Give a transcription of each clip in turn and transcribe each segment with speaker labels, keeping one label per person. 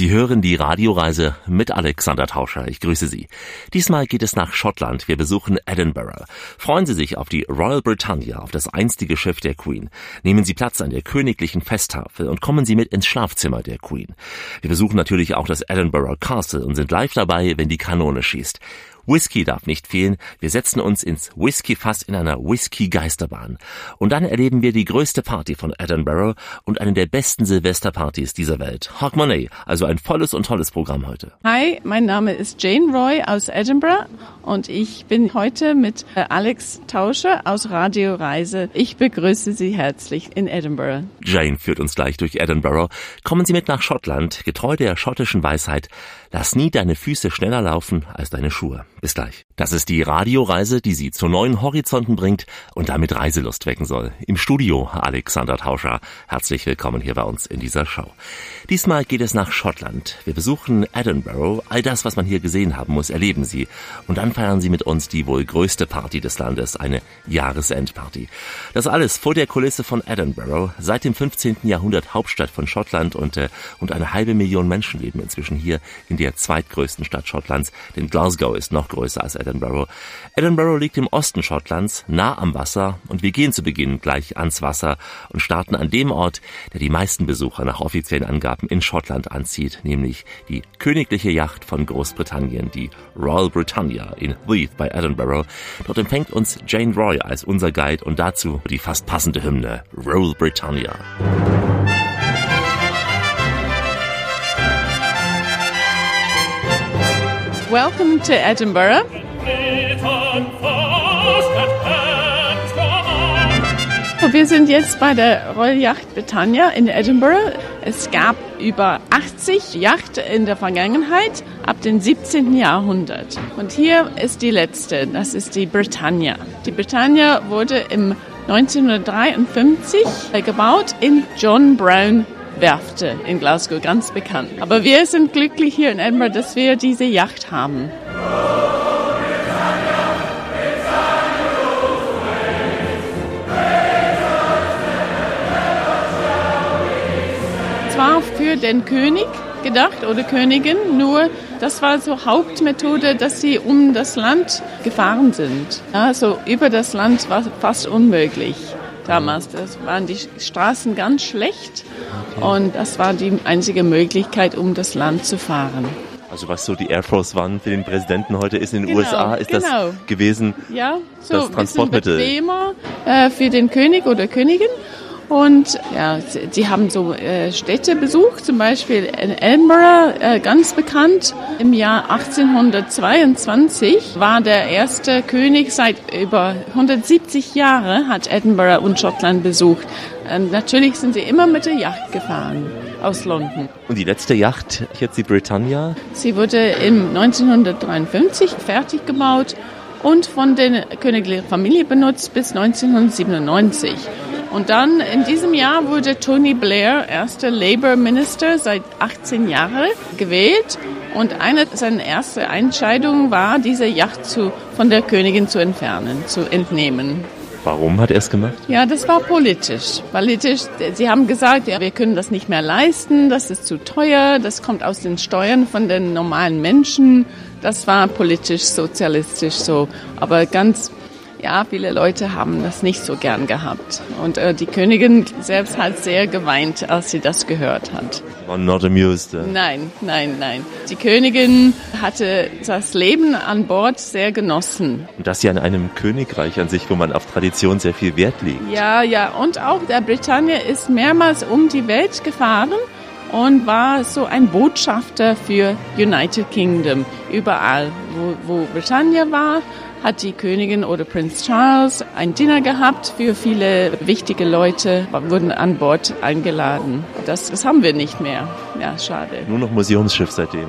Speaker 1: Sie hören die Radioreise mit Alexander Tauscher. Ich grüße Sie. Diesmal geht es nach Schottland. Wir besuchen Edinburgh. Freuen Sie sich auf die Royal Britannia, auf das einstige Schiff der Queen. Nehmen Sie Platz an der königlichen Festtafel und kommen Sie mit ins Schlafzimmer der Queen. Wir besuchen natürlich auch das Edinburgh Castle und sind live dabei, wenn die Kanone schießt. Whisky darf nicht fehlen. Wir setzen uns ins Whisky-Fass in einer Whisky-Geisterbahn. Und dann erleben wir die größte Party von Edinburgh und eine der besten Silvesterpartys dieser Welt. Hark Monet, also ein volles und tolles Programm heute.
Speaker 2: Hi, mein Name ist Jane Roy aus Edinburgh und ich bin heute mit äh, Alex Tauscher aus Radio Reise. Ich begrüße Sie herzlich in Edinburgh.
Speaker 1: Jane führt uns gleich durch Edinburgh. Kommen Sie mit nach Schottland, getreu der schottischen Weisheit. Lass nie deine Füße schneller laufen als deine Schuhe. Bis gleich. Das ist die Radioreise, die Sie zu neuen Horizonten bringt und damit Reiselust wecken soll. Im Studio Alexander Tauscher. Herzlich willkommen hier bei uns in dieser Show. Diesmal geht es nach Schottland. Wir besuchen Edinburgh. All das, was man hier gesehen haben muss, erleben Sie. Und dann feiern Sie mit uns die wohl größte Party des Landes, eine Jahresendparty. Das alles vor der Kulisse von Edinburgh, seit dem 15. Jahrhundert Hauptstadt von Schottland und, äh, und eine halbe Million Menschen leben inzwischen hier in der zweitgrößten Stadt Schottlands, denn Glasgow ist noch größer als Edinburgh. Edinburgh liegt im Osten Schottlands, nah am Wasser und wir gehen zu Beginn gleich ans Wasser und starten an dem Ort, der die meisten Besucher nach offiziellen Angaben in Schottland anzieht, nämlich die königliche Yacht von Großbritannien, die Royal Britannia in Leith bei Edinburgh. Dort empfängt uns Jane Roy als unser Guide und dazu die fast passende Hymne Royal Britannia.
Speaker 2: Welcome to Edinburgh. Wir sind jetzt bei der Royal Yacht Britannia in Edinburgh. Es gab über 80 Yachten in der Vergangenheit ab dem 17. Jahrhundert. Und hier ist die letzte, das ist die Britannia. Die Britannia wurde im 1953 gebaut in John Brown Werfte in Glasgow, ganz bekannt. Aber wir sind glücklich hier in Edinburgh, dass wir diese Yacht haben. Für den König gedacht oder Königin, nur das war so Hauptmethode, dass sie um das Land gefahren sind. Also über das Land war fast unmöglich damals. Das waren die Straßen ganz schlecht und das war die einzige Möglichkeit, um das Land zu fahren.
Speaker 1: Also was so die Air Force One für den Präsidenten heute ist in den genau, USA, ist genau. das gewesen
Speaker 2: ja, so
Speaker 1: das Transportmittel?
Speaker 2: bequemer äh, für den König oder Königin. Und ja, sie haben so äh, Städte besucht, zum Beispiel in Edinburgh, äh, ganz bekannt. Im Jahr 1822 war der erste König seit über 170 Jahren hat Edinburgh und Schottland besucht. Und natürlich sind sie immer mit der Yacht gefahren aus London.
Speaker 1: Und die letzte Yacht, jetzt die Britannia?
Speaker 2: Sie wurde im 1953 fertig gebaut und von der königlichen Familie benutzt bis 1997. Und dann in diesem Jahr wurde Tony Blair erster Labour Minister seit 18 Jahren gewählt. Und eine seiner ersten Entscheidungen war, diese Yacht zu, von der Königin zu entfernen, zu entnehmen.
Speaker 1: Warum hat er es gemacht?
Speaker 2: Ja, das war politisch. Politisch, sie haben gesagt, ja, wir können das nicht mehr leisten, das ist zu teuer, das kommt aus den Steuern von den normalen Menschen. Das war politisch, sozialistisch so. Aber ganz ja, viele Leute haben das nicht so gern gehabt. Und äh, die Königin selbst hat sehr geweint, als sie das gehört hat.
Speaker 1: War not amused. Uh.
Speaker 2: Nein, nein, nein. Die Königin hatte das Leben an Bord sehr genossen.
Speaker 1: Und das ja in einem Königreich an sich, wo man auf Tradition sehr viel Wert legt.
Speaker 2: Ja, ja. Und auch der Britannia ist mehrmals um die Welt gefahren und war so ein Botschafter für United Kingdom. Überall, wo, wo Britannia war, hat die Königin oder Prinz Charles ein Dinner gehabt für viele wichtige Leute, wurden an Bord eingeladen. Das, das haben wir nicht mehr. Ja, schade.
Speaker 1: Nur noch Museumsschiff seitdem.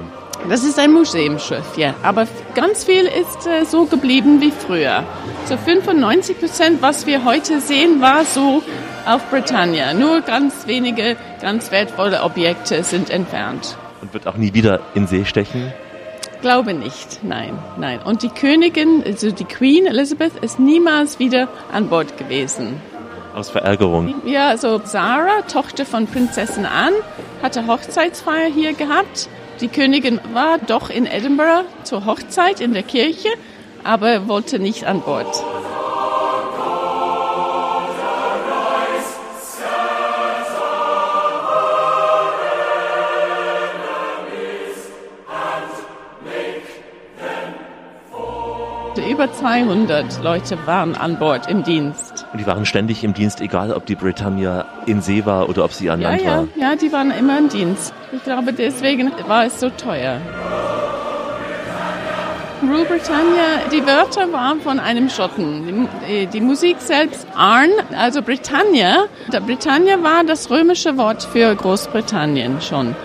Speaker 2: Das ist ein Museumsschiff, ja. Aber ganz viel ist äh, so geblieben wie früher. So 95 Prozent, was wir heute sehen, war so auf Britannia. Nur ganz wenige ganz wertvolle Objekte sind entfernt.
Speaker 1: Und wird auch nie wieder in See stechen?
Speaker 2: Glaube nicht, nein, nein. Und die Königin, also die Queen Elizabeth, ist niemals wieder an Bord gewesen.
Speaker 1: Aus Verärgerung.
Speaker 2: Ja, also Sarah, Tochter von Prinzessin Anne, hatte Hochzeitsfeier hier gehabt. Die Königin war doch in Edinburgh zur Hochzeit in der Kirche, aber wollte nicht an Bord. Über 200 Leute waren an Bord im Dienst.
Speaker 1: Und die waren ständig im Dienst, egal ob die Britannia in See war oder ob sie an Land
Speaker 2: ja,
Speaker 1: war?
Speaker 2: Ja, die waren immer im Dienst. Ich glaube, deswegen war es so teuer. Rule Britannia, die Wörter waren von einem Schotten. Die, die Musik selbst, Arn, also Britannia. Britannia war das römische Wort für Großbritannien schon.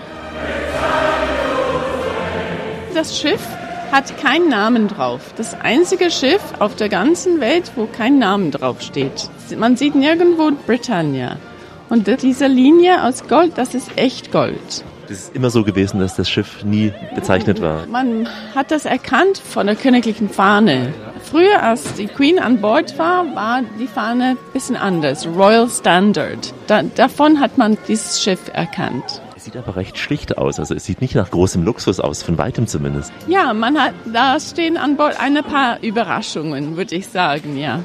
Speaker 2: Das Schiff hat keinen Namen drauf. Das einzige Schiff auf der ganzen Welt, wo kein Namen drauf steht. Man sieht nirgendwo Britannia. Und diese Linie aus Gold, das ist echt Gold.
Speaker 1: Das ist immer so gewesen, dass das Schiff nie bezeichnet war.
Speaker 2: Man hat das erkannt von der königlichen Fahne. Früher, als die Queen an Bord war, war die Fahne ein bisschen anders. Royal Standard. Da, davon hat man dieses Schiff erkannt
Speaker 1: sieht aber recht schlicht aus. Also es sieht nicht nach großem Luxus aus, von weitem zumindest.
Speaker 2: Ja, man hat, da stehen an Bord ein paar Überraschungen, würde ich sagen, ja.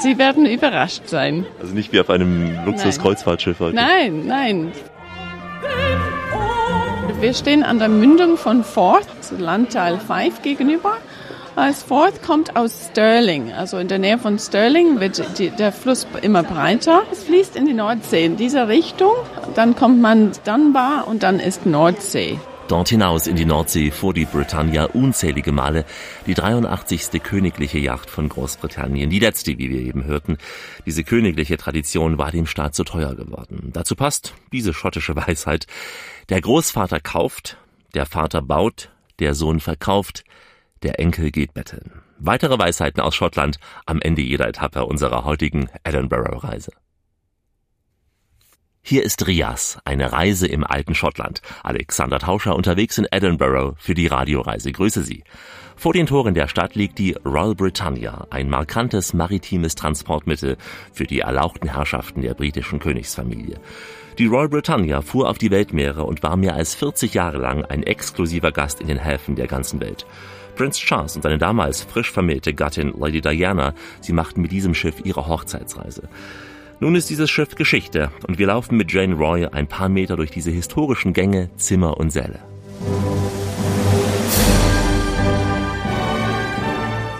Speaker 2: Sie werden überrascht sein.
Speaker 1: Also nicht wie auf einem Luxus-Kreuzfahrtschiff
Speaker 2: heute. Nein, nein. Wir stehen an der Mündung von Forth, Landteil 5 gegenüber. Als Forth kommt aus Stirling, also in der Nähe von Stirling wird die, der Fluss immer breiter. Es fließt in die Nordsee in dieser Richtung. Dann kommt man Dunbar und dann ist Nordsee.
Speaker 1: Dort hinaus in die Nordsee fuhr die Britannia unzählige Male, die 83. königliche Yacht von Großbritannien, die letzte, wie wir eben hörten. Diese königliche Tradition war dem Staat zu teuer geworden. Dazu passt diese schottische Weisheit. Der Großvater kauft, der Vater baut, der Sohn verkauft, der Enkel geht betteln. Weitere Weisheiten aus Schottland am Ende jeder Etappe unserer heutigen Edinburgh-Reise. Hier ist Rias, eine Reise im alten Schottland. Alexander Tauscher unterwegs in Edinburgh für die Radioreise. Grüße Sie. Vor den Toren der Stadt liegt die Royal Britannia, ein markantes maritimes Transportmittel für die erlauchten Herrschaften der britischen Königsfamilie. Die Royal Britannia fuhr auf die Weltmeere und war mehr als 40 Jahre lang ein exklusiver Gast in den Häfen der ganzen Welt. Prince Charles und seine damals frisch vermählte Gattin Lady Diana, sie machten mit diesem Schiff ihre Hochzeitsreise. Nun ist dieses Schiff Geschichte und wir laufen mit Jane Roy ein paar Meter durch diese historischen Gänge, Zimmer und Säle.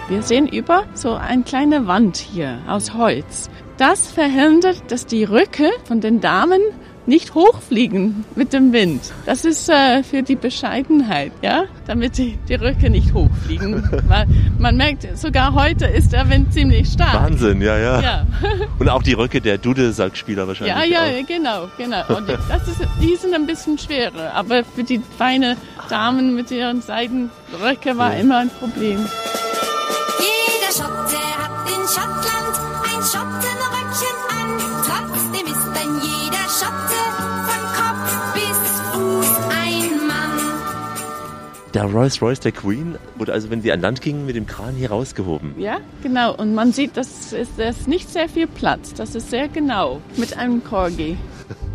Speaker 2: Wir sehen über so eine kleine Wand hier aus Holz. Das verhindert, dass die Rücke von den Damen nicht hochfliegen mit dem Wind. Das ist äh, für die Bescheidenheit, ja, damit die, die Röcke nicht hochfliegen. Weil man merkt, sogar heute ist der Wind ziemlich stark.
Speaker 1: Wahnsinn, ja, ja. ja. Und auch die Röcke der Dudelsackspieler wahrscheinlich.
Speaker 2: Ja, ja, auch. genau, genau. Und das ist, die sind ein bisschen schwerer, aber für die feine Damen mit ihren Seidenröcke war ja. immer ein Problem. Jeder Schotte hat in Schottland ein Schottenröckchen
Speaker 1: Der Rolls Royce der Queen wurde also, wenn sie an Land gingen, mit dem Kran hier rausgehoben.
Speaker 2: Ja, genau. Und man sieht, das ist, das ist nicht sehr viel Platz. Das ist sehr genau. Mit einem Corgi.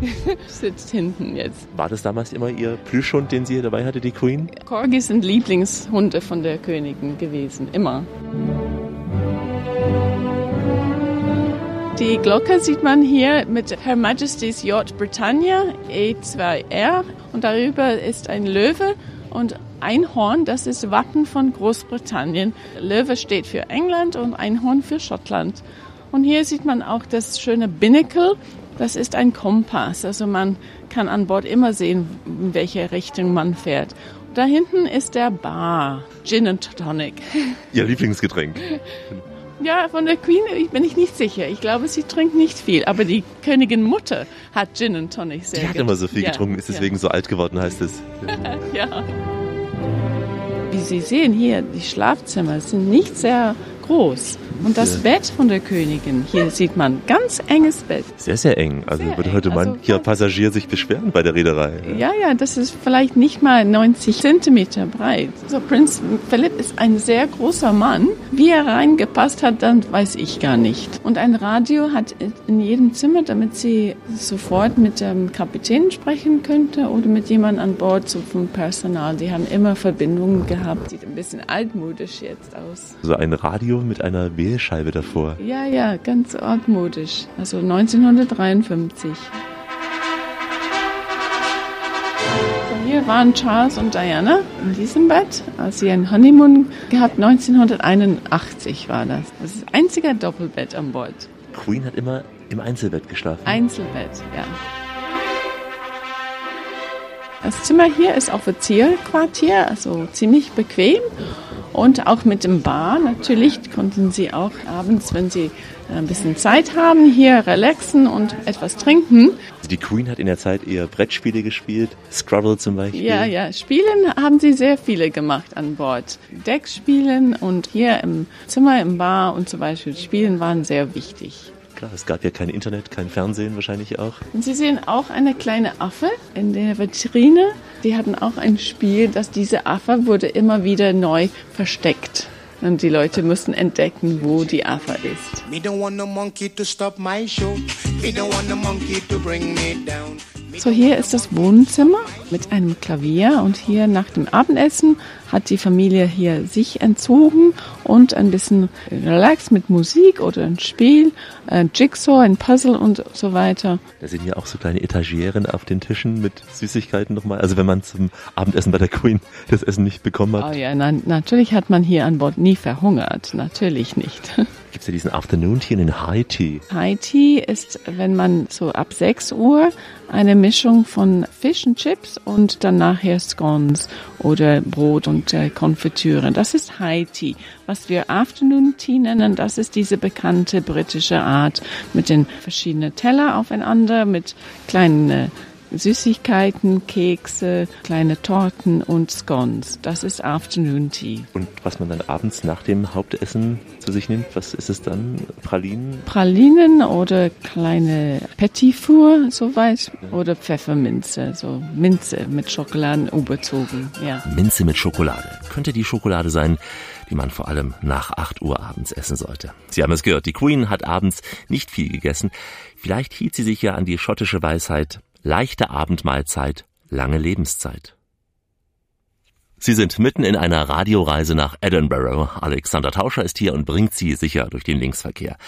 Speaker 2: Sitzt hinten jetzt.
Speaker 1: War das damals immer Ihr Plüschhund, den sie hier dabei hatte, die Queen?
Speaker 2: Corgis sind Lieblingshunde von der Königin gewesen. Immer. Die Glocke sieht man hier mit Her Majesty's Yacht Britannia E2R und darüber ist ein Löwe und Einhorn, das ist Wappen von Großbritannien. Löwe steht für England und Einhorn für Schottland. Und hier sieht man auch das schöne Binnacle. Das ist ein Kompass. Also man kann an Bord immer sehen, in welche Richtung man fährt. Da hinten ist der Bar. Gin and Tonic.
Speaker 1: Ihr Lieblingsgetränk.
Speaker 2: Ja, von der Queen bin ich nicht sicher. Ich glaube, sie trinkt nicht viel. Aber die Königin Mutter hat Gin and Tonic sehr
Speaker 1: Die hat immer so viel getrunken, ist deswegen ja. so alt geworden, heißt es.
Speaker 2: ja. Wie Sie sehen hier, die Schlafzimmer sind nicht sehr groß. Und das. Bett von der Königin, hier sieht man ganz enges Bett.
Speaker 1: Sehr, sehr eng. Also sehr würde heute eng. mancher also, Passagier sich beschweren bei der Reederei.
Speaker 2: Ja. ja, das ist vielleicht nicht mal 90 Zentimeter breit. So, Prinz Philipp ist ein sehr großer Mann. Wie er reingepasst hat, dann weiß ich gar nicht. Und ein Radio hat in jedem Zimmer, damit sie sofort mit dem Kapitän sprechen könnte oder mit jemandem an Bord so vom Personal. Die haben immer Verbindungen gehabt. Sieht ein bisschen altmodisch jetzt aus.
Speaker 1: So ein Radio mit einer Wählscheibe davor.
Speaker 2: Ja, ja, ganz altmodisch. Also 1953. hier waren Charles und Diana in diesem Bett, als sie ein Honeymoon gehabt. 1981 war das. Das ist das einzige Doppelbett an Bord.
Speaker 1: Queen hat immer im Einzelbett geschlafen.
Speaker 2: Einzelbett, ja. Das Zimmer hier ist Offizierquartier, also ziemlich bequem. Und auch mit dem Bar natürlich konnten Sie auch abends, wenn Sie ein bisschen Zeit haben, hier relaxen und etwas trinken.
Speaker 1: Die Queen hat in der Zeit eher Brettspiele gespielt, Scrabble zum Beispiel.
Speaker 2: Ja, ja, Spielen haben sie sehr viele gemacht an Bord. Deckspielen und hier im Zimmer, im Bar und zum Beispiel Spielen waren sehr wichtig.
Speaker 1: Klar, es gab ja kein Internet, kein Fernsehen wahrscheinlich auch.
Speaker 2: Und Sie sehen auch eine kleine Affe in der Vitrine. Die hatten auch ein Spiel, dass diese Affe wurde immer wieder neu versteckt. Und die Leute müssen entdecken, wo die Affe ist. So, hier ist das Wohnzimmer mit einem Klavier und hier nach dem Abendessen hat die Familie hier sich entzogen und ein bisschen relaxed mit Musik oder ein Spiel, ein Jigsaw, ein Puzzle und so weiter.
Speaker 1: Da sind hier auch so kleine Etagieren auf den Tischen mit Süßigkeiten nochmal. Also wenn man zum Abendessen bei der Queen das Essen nicht bekommen hat.
Speaker 2: Oh ja, na, natürlich hat man hier an Bord nie verhungert. Natürlich nicht.
Speaker 1: Gibt es ja diesen Afternoon Tea und den High Tea.
Speaker 2: High Tea ist, wenn man so ab 6 Uhr eine Mischung von Fish and Chips und dann nachher Scones oder Brot und äh, Konfitüre. Das ist High Tea. Was wir Afternoon Tea nennen, das ist diese bekannte britische Art mit den verschiedenen Teller aufeinander, mit kleinen äh, Süßigkeiten, Kekse, kleine Torten und Scones. Das ist Afternoon Tea.
Speaker 1: Und was man dann abends nach dem Hauptessen zu sich nimmt, was ist es dann? Pralinen?
Speaker 2: Pralinen oder kleine Petit Four, soweit. Oder Pfefferminze, so Minze mit Schokoladen überzogen, ja.
Speaker 1: Minze mit Schokolade. Könnte die Schokolade sein, die man vor allem nach 8 Uhr abends essen sollte. Sie haben es gehört, die Queen hat abends nicht viel gegessen. Vielleicht hielt sie sich ja an die schottische Weisheit, leichte Abendmahlzeit, lange Lebenszeit. Sie sind mitten in einer Radioreise nach Edinburgh. Alexander Tauscher ist hier und bringt Sie sicher durch den Linksverkehr.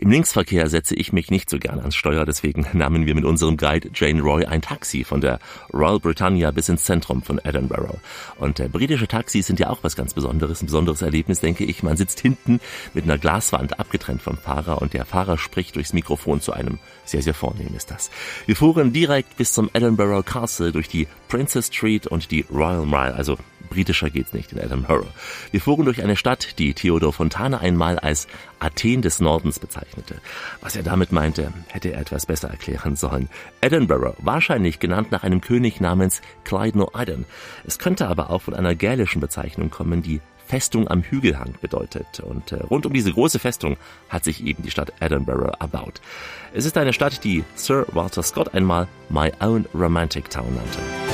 Speaker 1: Im Linksverkehr setze ich mich nicht so gern ans Steuer, deswegen nahmen wir mit unserem Guide Jane Roy ein Taxi von der Royal Britannia bis ins Zentrum von Edinburgh. Und äh, britische Taxis sind ja auch was ganz Besonderes, ein besonderes Erlebnis, denke ich. Man sitzt hinten mit einer Glaswand abgetrennt vom Fahrer und der Fahrer spricht durchs Mikrofon zu einem. Sehr, sehr vornehm ist das. Wir fuhren direkt bis zum Edinburgh Castle durch die Princess Street und die Royal Mile, also Britischer geht's nicht in Edinburgh. Wir fuhren durch eine Stadt, die Theodor Fontane einmal als Athen des Nordens bezeichnete. Was er damit meinte, hätte er etwas besser erklären sollen. Edinburgh, wahrscheinlich genannt nach einem König namens Clyde no Eden. Es könnte aber auch von einer gälischen Bezeichnung kommen, die Festung am Hügelhang bedeutet. Und äh, rund um diese große Festung hat sich eben die Stadt Edinburgh erbaut. Es ist eine Stadt, die Sir Walter Scott einmal My Own Romantic Town nannte.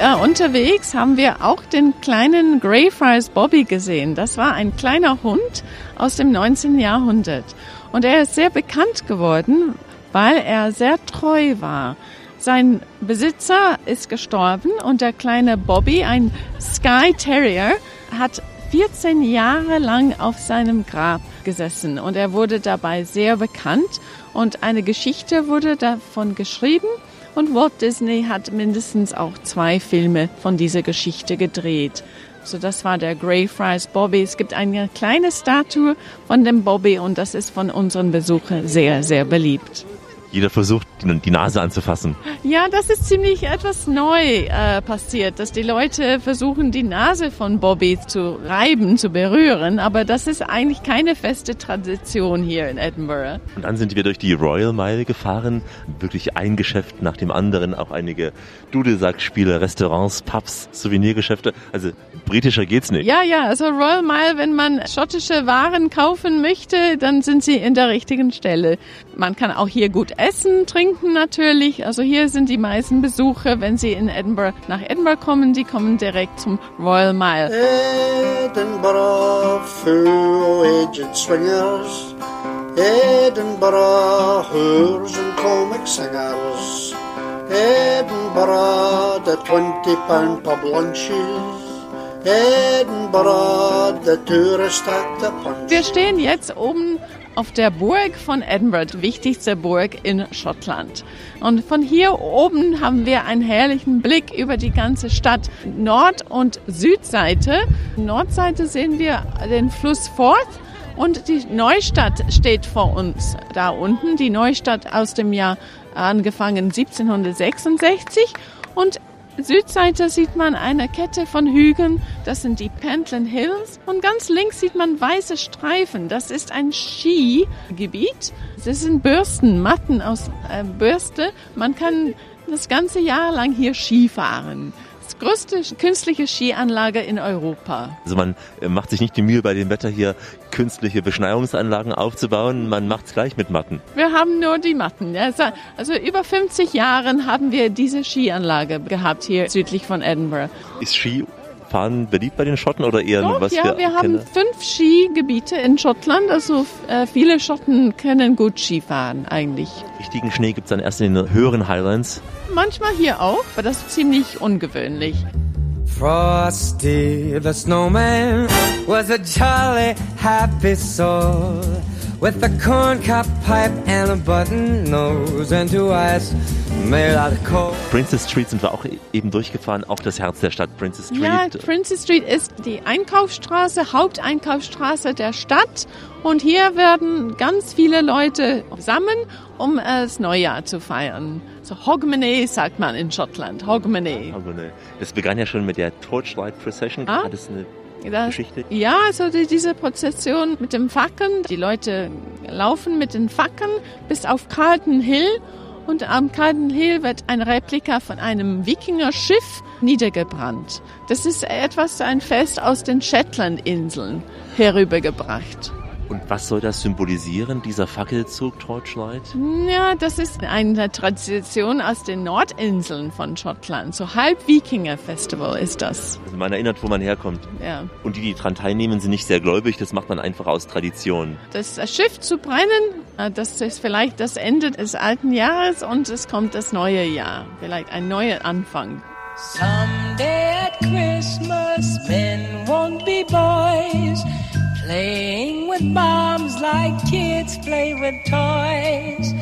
Speaker 2: Ja, unterwegs haben wir auch den kleinen Greyfriars Bobby gesehen. Das war ein kleiner Hund aus dem 19. Jahrhundert. Und er ist sehr bekannt geworden, weil er sehr treu war. Sein Besitzer ist gestorben und der kleine Bobby, ein Sky Terrier, hat 14 Jahre lang auf seinem Grab gesessen und er wurde dabei sehr bekannt und eine Geschichte wurde davon geschrieben und Walt Disney hat mindestens auch zwei Filme von dieser Geschichte gedreht. So, das war der Greyfriars Bobby. Es gibt eine kleine Statue von dem Bobby und das ist von unseren Besuchern sehr, sehr beliebt.
Speaker 1: Jeder versucht, die Nase anzufassen.
Speaker 2: Ja, das ist ziemlich etwas neu äh, passiert, dass die Leute versuchen, die Nase von Bobby zu reiben, zu berühren. Aber das ist eigentlich keine feste Tradition hier in Edinburgh.
Speaker 1: Und dann sind wir durch die Royal Mile gefahren. Wirklich ein Geschäft nach dem anderen. Auch einige Dudelsackspiele, Restaurants, Pubs, Souvenirgeschäfte. Also britischer geht's nicht.
Speaker 2: Ja, ja. Also Royal Mile, wenn man schottische Waren kaufen möchte, dann sind sie in der richtigen Stelle. Man kann auch hier gut essen, trinken natürlich. Also hier sind die meisten Besucher, wenn sie in Edinburgh nach Edinburgh kommen, die kommen direkt zum Royal Mile.
Speaker 3: Edinburgh, full aged swingers. Edinburgh, whores and comic singers. Edinburgh, the twenty pound pub lunches. Edinburgh, the tourist at the punch.
Speaker 2: Wir stehen jetzt oben auf der Burg von Edinburgh, wichtigste Burg in Schottland. Und von hier oben haben wir einen herrlichen Blick über die ganze Stadt. Nord- und Südseite. Nordseite sehen wir den Fluss Forth und die Neustadt steht vor uns da unten. Die Neustadt aus dem Jahr angefangen 1766 und Südseite sieht man eine Kette von Hügeln, das sind die Pentland Hills. Und ganz links sieht man weiße Streifen, das ist ein Skigebiet. Das sind Bürsten, Matten aus äh, Bürste. Man kann das ganze Jahr lang hier Ski fahren größte künstliche Skianlage in Europa.
Speaker 1: Also man äh, macht sich nicht die Mühe, bei dem Wetter hier künstliche Beschneiungsanlagen aufzubauen. Man macht es gleich mit Matten.
Speaker 2: Wir haben nur die Matten. Also über 50 Jahren haben wir diese Skianlage gehabt hier südlich von Edinburgh.
Speaker 1: Ist Ski Fahren beliebt bei den Schotten oder eher
Speaker 2: Doch,
Speaker 1: was
Speaker 2: ja,
Speaker 1: wir,
Speaker 2: wir haben
Speaker 1: kennen?
Speaker 2: fünf Skigebiete in Schottland. Also äh, viele Schotten können gut Skifahren eigentlich.
Speaker 1: Richtigen Schnee gibt es dann erst in den höheren Highlands.
Speaker 2: Manchmal hier auch, aber das ist ziemlich ungewöhnlich.
Speaker 4: Frosty the snowman was a jolly happy soul with a corncob pipe and a button nose and two eyes made out of coal.
Speaker 1: Princess Street sind wir auch eben durchgefahren, auch das Herz der Stadt Princess Street.
Speaker 2: Ja, Princess Street ist die Einkaufsstraße, Haupteinkaufsstraße der Stadt. Und hier werden ganz viele Leute zusammen, um das Neujahr zu feiern. So Hogmanay sagt man in Schottland. Hogmanay.
Speaker 1: Hogmanay. Das begann ja schon mit der Torchlight Procession.
Speaker 2: Ah.
Speaker 1: Hat es eine
Speaker 2: Da-
Speaker 1: Geschichte?
Speaker 2: Ja, also die, diese Prozession mit dem Fackeln. Die Leute laufen mit den Fackeln bis auf Carlton Hill. Und am Carlton Hill wird ein Replika von einem Wikinger-Schiff niedergebrannt. Das ist etwas, ein Fest aus den Shetland-Inseln herübergebracht.
Speaker 1: Und was soll das symbolisieren, dieser Fackelzug Torchlight?
Speaker 2: Ja, das ist eine Tradition aus den Nordinseln von Schottland. So halb Wikinger-Festival ist das.
Speaker 1: Also man erinnert, wo man herkommt.
Speaker 2: Ja.
Speaker 1: Und die, die daran teilnehmen, sind nicht sehr gläubig. Das macht man einfach aus Tradition.
Speaker 2: Das Schiff zu brennen, äh, das ist vielleicht das Ende des alten Jahres und es kommt das neue Jahr. Vielleicht ein neuer Anfang.
Speaker 5: Someday at Christmas, men won't be boys, playing with bombs like kids play with toys.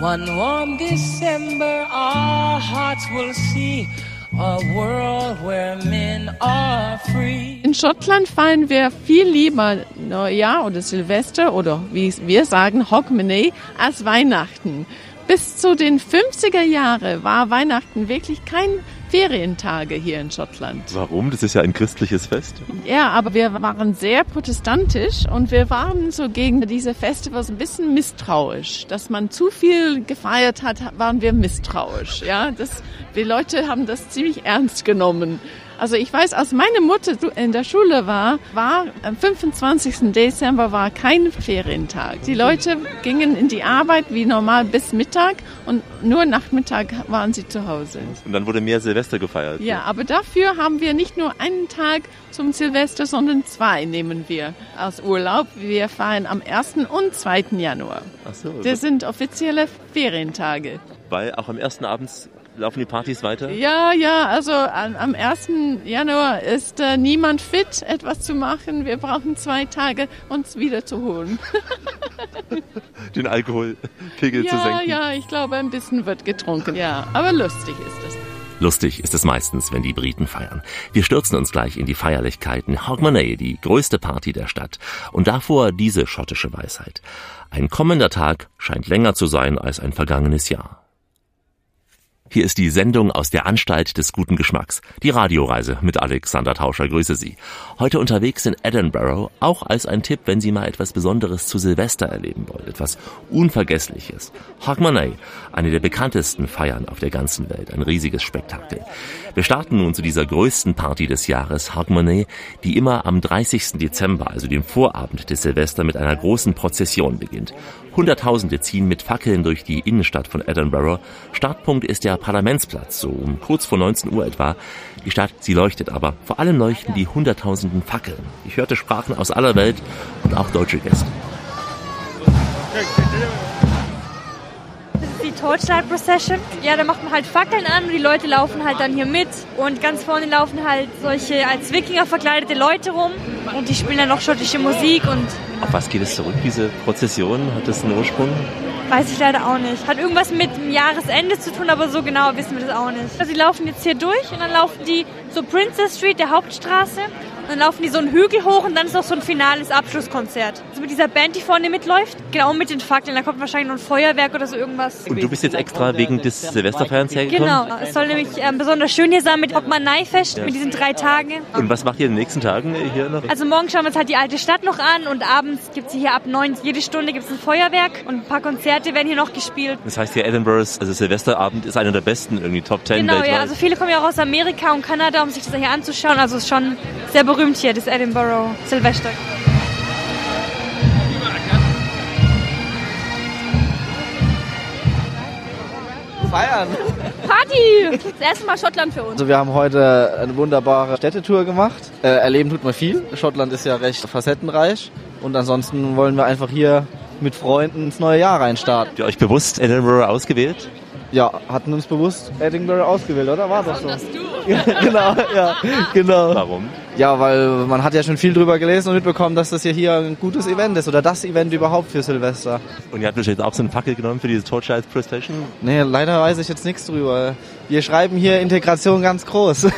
Speaker 5: One warm December, our hearts will see a world where men are free.
Speaker 2: In Schottland feiern wir viel lieber Neujahr oder Silvester oder wie wir sagen Hogmanay als Weihnachten. Bis zu den 50er Jahren war Weihnachten wirklich kein Ferientage hier in Schottland.
Speaker 1: Warum? Das ist ja ein christliches Fest.
Speaker 2: Ja, aber wir waren sehr protestantisch und wir waren so gegen diese Festivals ein bisschen misstrauisch. Dass man zu viel gefeiert hat, waren wir misstrauisch. Ja, das, die Leute haben das ziemlich ernst genommen. Also ich weiß, als meine Mutter in der Schule war, war am 25. Dezember war kein Ferientag. Die Leute gingen in die Arbeit wie normal bis Mittag und nur Nachmittag waren sie zu Hause.
Speaker 1: Und dann wurde mehr Silvester gefeiert.
Speaker 2: Ja, aber dafür haben wir nicht nur einen Tag zum Silvester, sondern zwei nehmen wir als Urlaub. Wir feiern am 1. und 2. Januar.
Speaker 1: Ach so.
Speaker 2: Das sind offizielle Ferientage.
Speaker 1: Weil auch am ersten Abend laufen die Partys weiter.
Speaker 2: Ja, ja, also am, am 1. Januar ist äh, niemand fit, etwas zu machen. Wir brauchen zwei Tage, uns wieder zu holen.
Speaker 1: Den Alkoholpegel zu
Speaker 2: Ja,
Speaker 1: senken.
Speaker 2: ja, ich glaube, ein bisschen wird getrunken. Ja, aber lustig ist es.
Speaker 1: Lustig ist es meistens, wenn die Briten feiern. Wir stürzen uns gleich in die Feierlichkeiten. Hogmanay, die größte Party der Stadt. Und davor diese schottische Weisheit. Ein kommender Tag scheint länger zu sein als ein vergangenes Jahr. Hier ist die Sendung aus der Anstalt des guten Geschmacks. Die Radioreise mit Alexander Tauscher. Grüße Sie. Heute unterwegs in Edinburgh, auch als ein Tipp, wenn Sie mal etwas Besonderes zu Silvester erleben wollen. Etwas Unvergessliches. Hogmanay, eine der bekanntesten Feiern auf der ganzen Welt. Ein riesiges Spektakel. Wir starten nun zu dieser größten Party des Jahres, Hogmanay, die immer am 30. Dezember, also dem Vorabend des Silvester, mit einer großen Prozession beginnt. Hunderttausende ziehen mit Fackeln durch die Innenstadt von Edinburgh. Startpunkt ist der Parlamentsplatz, so um kurz vor 19 Uhr etwa. Die Stadt, sie leuchtet aber. Vor allem leuchten die Hunderttausenden Fackeln. Ich hörte Sprachen aus aller Welt und auch deutsche Gäste.
Speaker 6: Torchlight Procession. Ja, da macht man halt Fackeln an und die Leute laufen halt dann hier mit. Und ganz vorne laufen halt solche als Wikinger verkleidete Leute rum. Und die spielen dann noch schottische Musik und
Speaker 1: Auf was geht es zurück, diese Prozession? Hat das einen Ursprung?
Speaker 6: weiß ich leider auch nicht. Hat irgendwas mit dem Jahresende zu tun, aber so genau wissen wir das auch nicht. Also die laufen jetzt hier durch und dann laufen die so Princess Street, der Hauptstraße. Dann laufen die so einen Hügel hoch und dann ist noch so ein finales Abschlusskonzert. Also mit dieser Band, die vorne mitläuft, genau mit den Fackeln. Da kommt wahrscheinlich noch ein Feuerwerk oder so irgendwas.
Speaker 1: Und du bist jetzt extra wegen des Silvesterfeierns hergekommen?
Speaker 6: Genau, es soll nämlich ähm, besonders schön hier sein mit Hockmann-Neifest, mit diesen drei Tagen.
Speaker 1: Und was macht ihr in den nächsten Tagen hier noch?
Speaker 6: Also morgen schauen wir uns halt die alte Stadt noch an und abends gibt es hier ab neun, jede Stunde gibt es ein Feuerwerk und ein paar Konzerte werden hier noch gespielt.
Speaker 1: Das heißt hier Edinburghs, also Silvesterabend ist einer der besten, irgendwie Top 10
Speaker 6: Genau,
Speaker 1: weltweit.
Speaker 6: ja, also viele kommen ja auch aus Amerika und Kanada, um sich das hier anzuschauen. Also es ist schon sehr berühmt hier, das Edinburgh Silvester.
Speaker 7: Feiern.
Speaker 8: Party! Das erste Mal Schottland für uns.
Speaker 7: Also wir haben heute eine wunderbare Städtetour gemacht. Äh, erleben tut man viel. Schottland ist ja recht facettenreich. Und ansonsten wollen wir einfach hier mit Freunden ins neue Jahr reinstarten.
Speaker 1: Habt ihr euch bewusst Edinburgh ausgewählt?
Speaker 7: Ja, hatten uns bewusst Edinburgh ausgewählt, oder? War das so? genau, ja, genau.
Speaker 1: Warum?
Speaker 7: Ja, weil man hat ja schon viel drüber gelesen und mitbekommen, dass das ja hier ein gutes Event ist oder das Event überhaupt für Silvester.
Speaker 1: Und ihr habt euch jetzt auch so eine Fackel genommen für diese Torchlight Procession?
Speaker 7: Nee, leider weiß ich jetzt nichts drüber. Wir schreiben hier Integration ganz groß.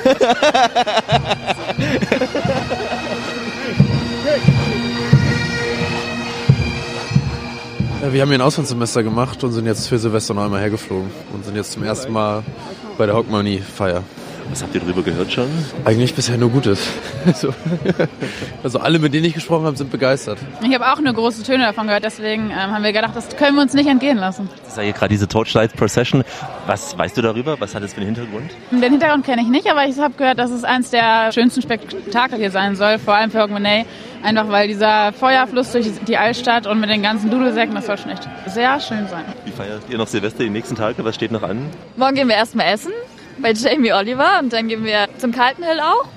Speaker 9: wir haben hier ein Auslandssemester gemacht und sind jetzt für Silvester noch einmal hergeflogen und sind jetzt zum ersten Mal bei der Hogmanay-Feier.
Speaker 1: Was habt ihr drüber gehört schon?
Speaker 9: Eigentlich bisher nur Gutes. Also, also alle, mit denen ich gesprochen habe, sind begeistert.
Speaker 2: Ich habe auch nur große Töne davon gehört, deswegen ähm, haben wir gedacht, das können wir uns nicht entgehen lassen.
Speaker 1: Das ist ja hier gerade diese Torchlight Procession. Was weißt du darüber? Was hat das für einen Hintergrund?
Speaker 2: Den Hintergrund kenne ich nicht, aber ich habe gehört, dass es eins der schönsten Spektakel hier sein soll, vor allem für Hogmanay. Einfach weil dieser Feuerfluss durch die Altstadt und mit den ganzen Dudelsäcken, das soll schon echt sehr schön sein.
Speaker 1: Wie feiert ihr noch Silvester die nächsten Tage? Was steht noch an?
Speaker 8: Morgen gehen wir erstmal essen bei Jamie Oliver und dann gehen wir zum Kalten Hill auch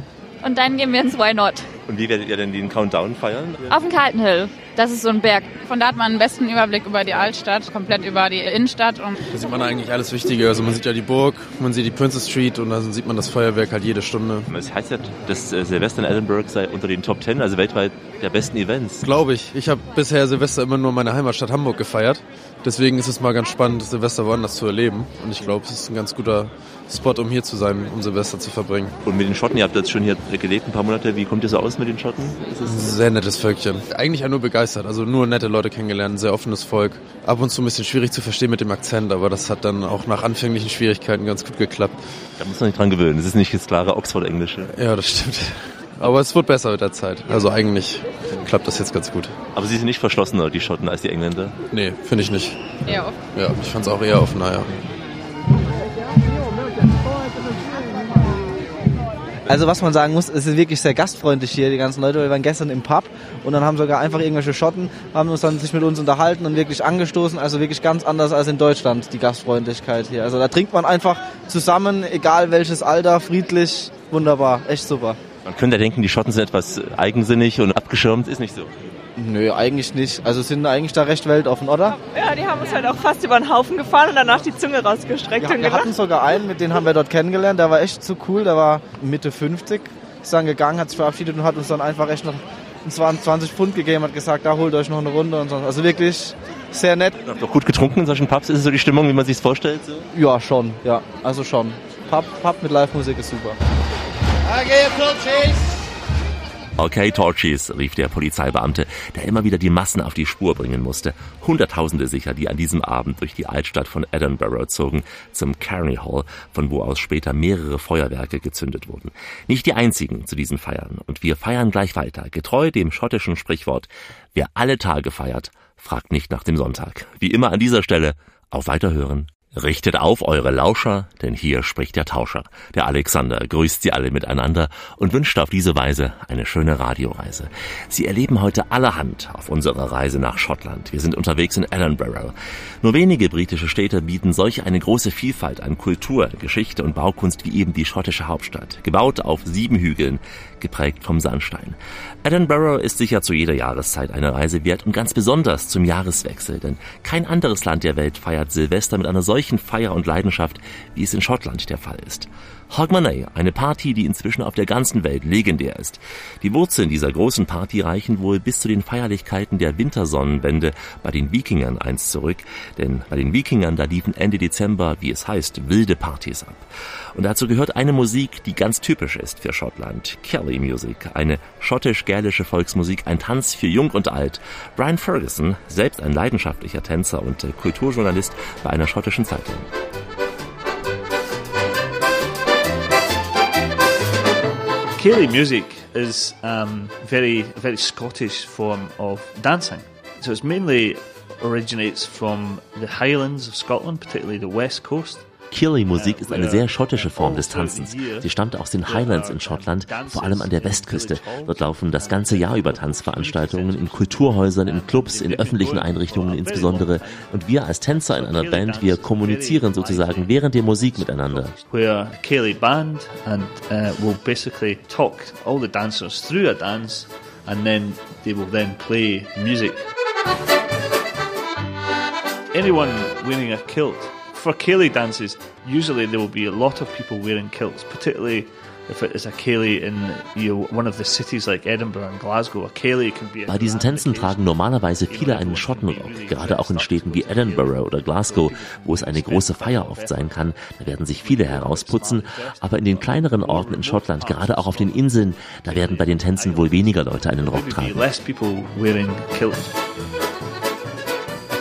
Speaker 8: und dann gehen wir ins Why Not.
Speaker 1: Und wie werdet ihr denn den Countdown feiern?
Speaker 8: Auf dem Kalten Hill. Das ist so ein Berg.
Speaker 2: Von da hat man einen besten Überblick über die Altstadt, komplett über die Innenstadt. Und
Speaker 9: Da sieht man eigentlich alles Wichtige. Also man sieht ja die Burg, man sieht die Princess Street und dann sieht man das Feuerwerk halt jede Stunde.
Speaker 1: Es heißt ja, dass äh, Silvester in Edinburgh sei unter den Top 10, also weltweit der besten Events.
Speaker 9: Glaube ich. Ich habe bisher Silvester immer nur meine Heimatstadt Hamburg gefeiert. Deswegen ist es mal ganz spannend, Silvester woanders zu erleben. Und ich glaube, es ist ein ganz guter Spot, um hier zu sein, um Silvester zu verbringen.
Speaker 1: Und mit den Schotten, ihr habt jetzt schon hier gelebt ein paar Monate. Wie kommt ihr so aus mit den Schotten? Ist es
Speaker 9: Sehr nettes Völkchen. Eigentlich auch nur begeistert. Also nur nette Leute kennengelernt, ein sehr offenes Volk. Ab und zu ein bisschen schwierig zu verstehen mit dem Akzent, aber das hat dann auch nach anfänglichen Schwierigkeiten ganz gut geklappt.
Speaker 1: da muss man sich dran gewöhnen. Das ist nicht das klare Oxford-Englische.
Speaker 9: Ja, das stimmt. Aber es wird besser mit der Zeit. Also eigentlich klappt das jetzt ganz gut.
Speaker 1: Aber sie sind nicht verschlossener, die Schotten, als die Engländer.
Speaker 9: Nee, finde ich nicht.
Speaker 2: eher oft.
Speaker 9: Ja, ich fand es auch eher offener, ja.
Speaker 7: Also was man sagen muss, es ist wirklich sehr gastfreundlich hier, die ganzen Leute. Wir waren gestern im Pub und dann haben sogar einfach irgendwelche Schotten, haben uns dann sich mit uns unterhalten und wirklich angestoßen. Also wirklich ganz anders als in Deutschland, die Gastfreundlichkeit hier. Also da trinkt man einfach zusammen, egal welches Alter, friedlich, wunderbar, echt super.
Speaker 1: Man könnte denken, die Schotten sind etwas eigensinnig und abgeschirmt. Ist nicht so.
Speaker 7: Nö, eigentlich nicht. Also sind eigentlich da recht weltoffen, oder?
Speaker 10: Ja, die haben uns halt auch fast über den Haufen gefahren und danach die Zunge rausgestreckt
Speaker 7: Ja,
Speaker 10: und
Speaker 7: wir
Speaker 10: gelacht.
Speaker 7: hatten sogar einen, mit dem haben wir dort kennengelernt, der war echt so cool, der war Mitte 50, ist dann gegangen, hat sich verabschiedet und hat uns dann einfach echt noch 20 Pfund gegeben, hat gesagt, da holt euch noch eine Runde und so. Also wirklich sehr nett.
Speaker 1: Habt ihr auch gut getrunken in solchen Pubs? Ist es so die Stimmung, wie man sich vorstellt? So?
Speaker 7: Ja, schon, ja, also schon. Pub, Pub mit Live-Musik ist super.
Speaker 1: Okay, Torchies, rief der Polizeibeamte, der immer wieder die Massen auf die Spur bringen musste. Hunderttausende sicher, die an diesem Abend durch die Altstadt von Edinburgh zogen, zum Carney Hall, von wo aus später mehrere Feuerwerke gezündet wurden. Nicht die einzigen zu diesen Feiern. Und wir feiern gleich weiter, getreu dem schottischen Sprichwort, wer alle Tage feiert, fragt nicht nach dem Sonntag. Wie immer an dieser Stelle, auf Weiterhören Richtet auf eure Lauscher, denn hier spricht der Tauscher. Der Alexander grüßt sie alle miteinander und wünscht auf diese Weise eine schöne Radioreise. Sie erleben heute allerhand auf unserer Reise nach Schottland. Wir sind unterwegs in Edinburgh. Nur wenige britische Städte bieten solch eine große Vielfalt an Kultur, Geschichte und Baukunst wie eben die schottische Hauptstadt. Gebaut auf sieben Hügeln, geprägt vom Sandstein. Edinburgh ist sicher zu jeder Jahreszeit eine Reise wert und ganz besonders zum Jahreswechsel, denn kein anderes Land der Welt feiert Silvester mit einer solchen Feier und Leidenschaft, wie es in Schottland der Fall ist. Hogmanay, eine Party, die inzwischen auf der ganzen Welt legendär ist. Die Wurzeln dieser großen Party reichen wohl bis zu den Feierlichkeiten der Wintersonnenwende bei den Wikingern einst zurück, denn bei den Wikingern da liefen Ende Dezember, wie es heißt, wilde Partys ab. Und dazu gehört eine Musik, die ganz typisch ist für Schottland. Kelly Music, eine schottisch-gälische Volksmusik, ein Tanz für Jung und Alt. Brian Ferguson, selbst ein leidenschaftlicher Tänzer und Kulturjournalist bei einer schottischen Zeitung.
Speaker 11: Ceilidh music is um, very very Scottish form of dancing. So it mainly originates from the Highlands of Scotland, particularly the west coast.
Speaker 1: Kirli-Musik ist eine sehr schottische Form des Tanzens. Sie stammt aus den Highlands in Schottland, vor allem an der Westküste. Dort laufen das ganze Jahr über Tanzveranstaltungen in Kulturhäusern, in Clubs, in öffentlichen Einrichtungen insbesondere. Und wir als Tänzer in einer Band, wir kommunizieren sozusagen während der Musik miteinander.
Speaker 11: Where Ceilidh band and uh, will basically talk all the dancers through a dance and then they will then play music. Anyone wearing a kilt for Ceilidh dances, usually there will be a lot of people wearing kilts, particularly if it is a Ceilidh in you know, one of the cities like Edinburgh and Glasgow. A Ceilidh can be
Speaker 1: Bei diesen Tänzen tragen normalerweise viele einen Schottenrock, gerade auch in Städten wie Edinburgh oder Glasgow, wo es eine große Feier oft sein kann. Da werden sich viele herausputzen, aber in den kleineren Orten in Schottland, gerade auch auf den Inseln, da werden bei den Tänzen wohl weniger Leute einen Rock tragen.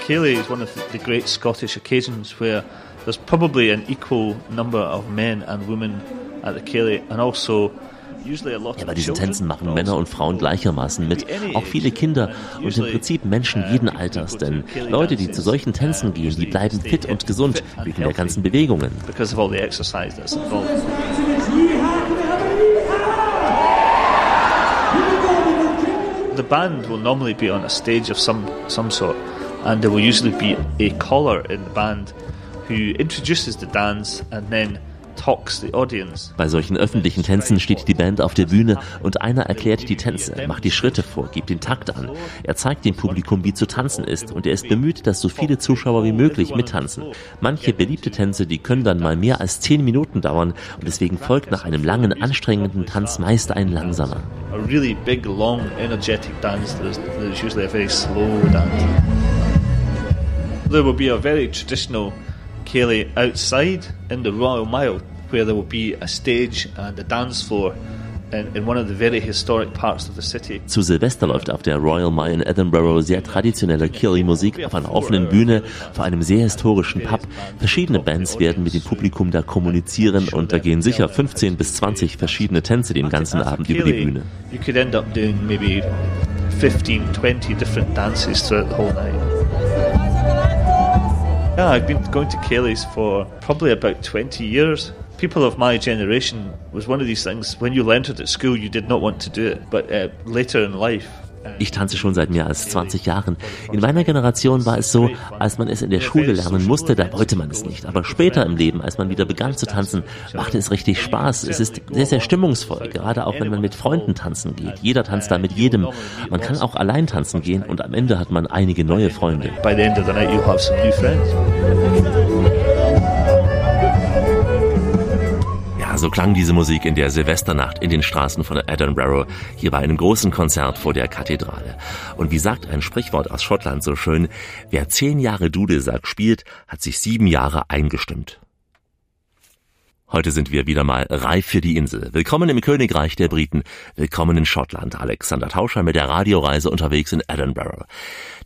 Speaker 11: Ceilidh is one of the great Scottish occasions where there's probably an equal number of men and women at the Ceilidh and also
Speaker 1: ja, bei diesen Tänzen machen Männer und Frauen gleichermaßen mit, auch viele Kinder und im Prinzip Menschen jeden Alters, denn Leute, die zu solchen Tänzen gehen, die bleiben fit und gesund wegen der ganzen Bewegungen.
Speaker 11: The band will normally be on a stage of some some sort. And there will usually be a caller in the band who introduces the dance and then talks the audience.
Speaker 1: Bei solchen öffentlichen Tänzen steht die Band auf der Bühne und einer erklärt die Tänze, macht die Schritte vor, gibt den Takt an. Er zeigt dem Publikum, wie zu tanzen ist und er ist bemüht, dass so viele Zuschauer wie möglich mittanzen. Manche beliebte Tänze, die können dann mal mehr als zehn Minuten dauern und deswegen folgt nach einem langen, anstrengenden Tanz meist ein langsamer.
Speaker 11: A really big, long, energetic dance. There's, there's usually a very slow dance. There will be a very traditional Ceilidh outside in the Royal Mile, where there will be a stage and a dance floor in, in one of the very historic parts of the city.
Speaker 1: Zu Silvester läuft auf der Royal Mile in Edinburgh sehr traditionelle Ceilidh-Musik auf einer offenen Bühne vor einem sehr historischen Pub. Verschiedene Bands werden mit dem Publikum da kommunizieren und da gehen sicher 15 bis 20 verschiedene Tänze den ganzen Abend über die Bühne.
Speaker 11: You could end up doing maybe 15, 20 different dances throughout the whole night. Yeah, I've been going to Ceilidh's for probably about 20 years. People of my generation was one of these things, when you learned it at school, you did not want to do it. But uh, later in life,
Speaker 1: Ich tanze schon seit mehr als 20 Jahren. In meiner Generation war es so, als man es in der Schule lernen musste, da wollte man es nicht. Aber später im Leben, als man wieder begann zu tanzen, machte es richtig Spaß. Es ist sehr, sehr stimmungsvoll, gerade auch wenn man mit Freunden tanzen geht. Jeder tanzt da mit jedem. Man kann auch allein tanzen gehen und am Ende hat man einige neue Freunde.
Speaker 11: By the end of the night you'll have some new friends.
Speaker 1: So klang diese Musik in der Silvesternacht in den Straßen von Edinburgh, hier bei einem großen Konzert vor der Kathedrale. Und wie sagt ein Sprichwort aus Schottland so schön, wer zehn Jahre Dudelsack spielt, hat sich sieben Jahre eingestimmt. Heute sind wir wieder mal reif für die Insel. Willkommen im Königreich der Briten. Willkommen in Schottland. Alexander Tauscher mit der Radioreise unterwegs in Edinburgh.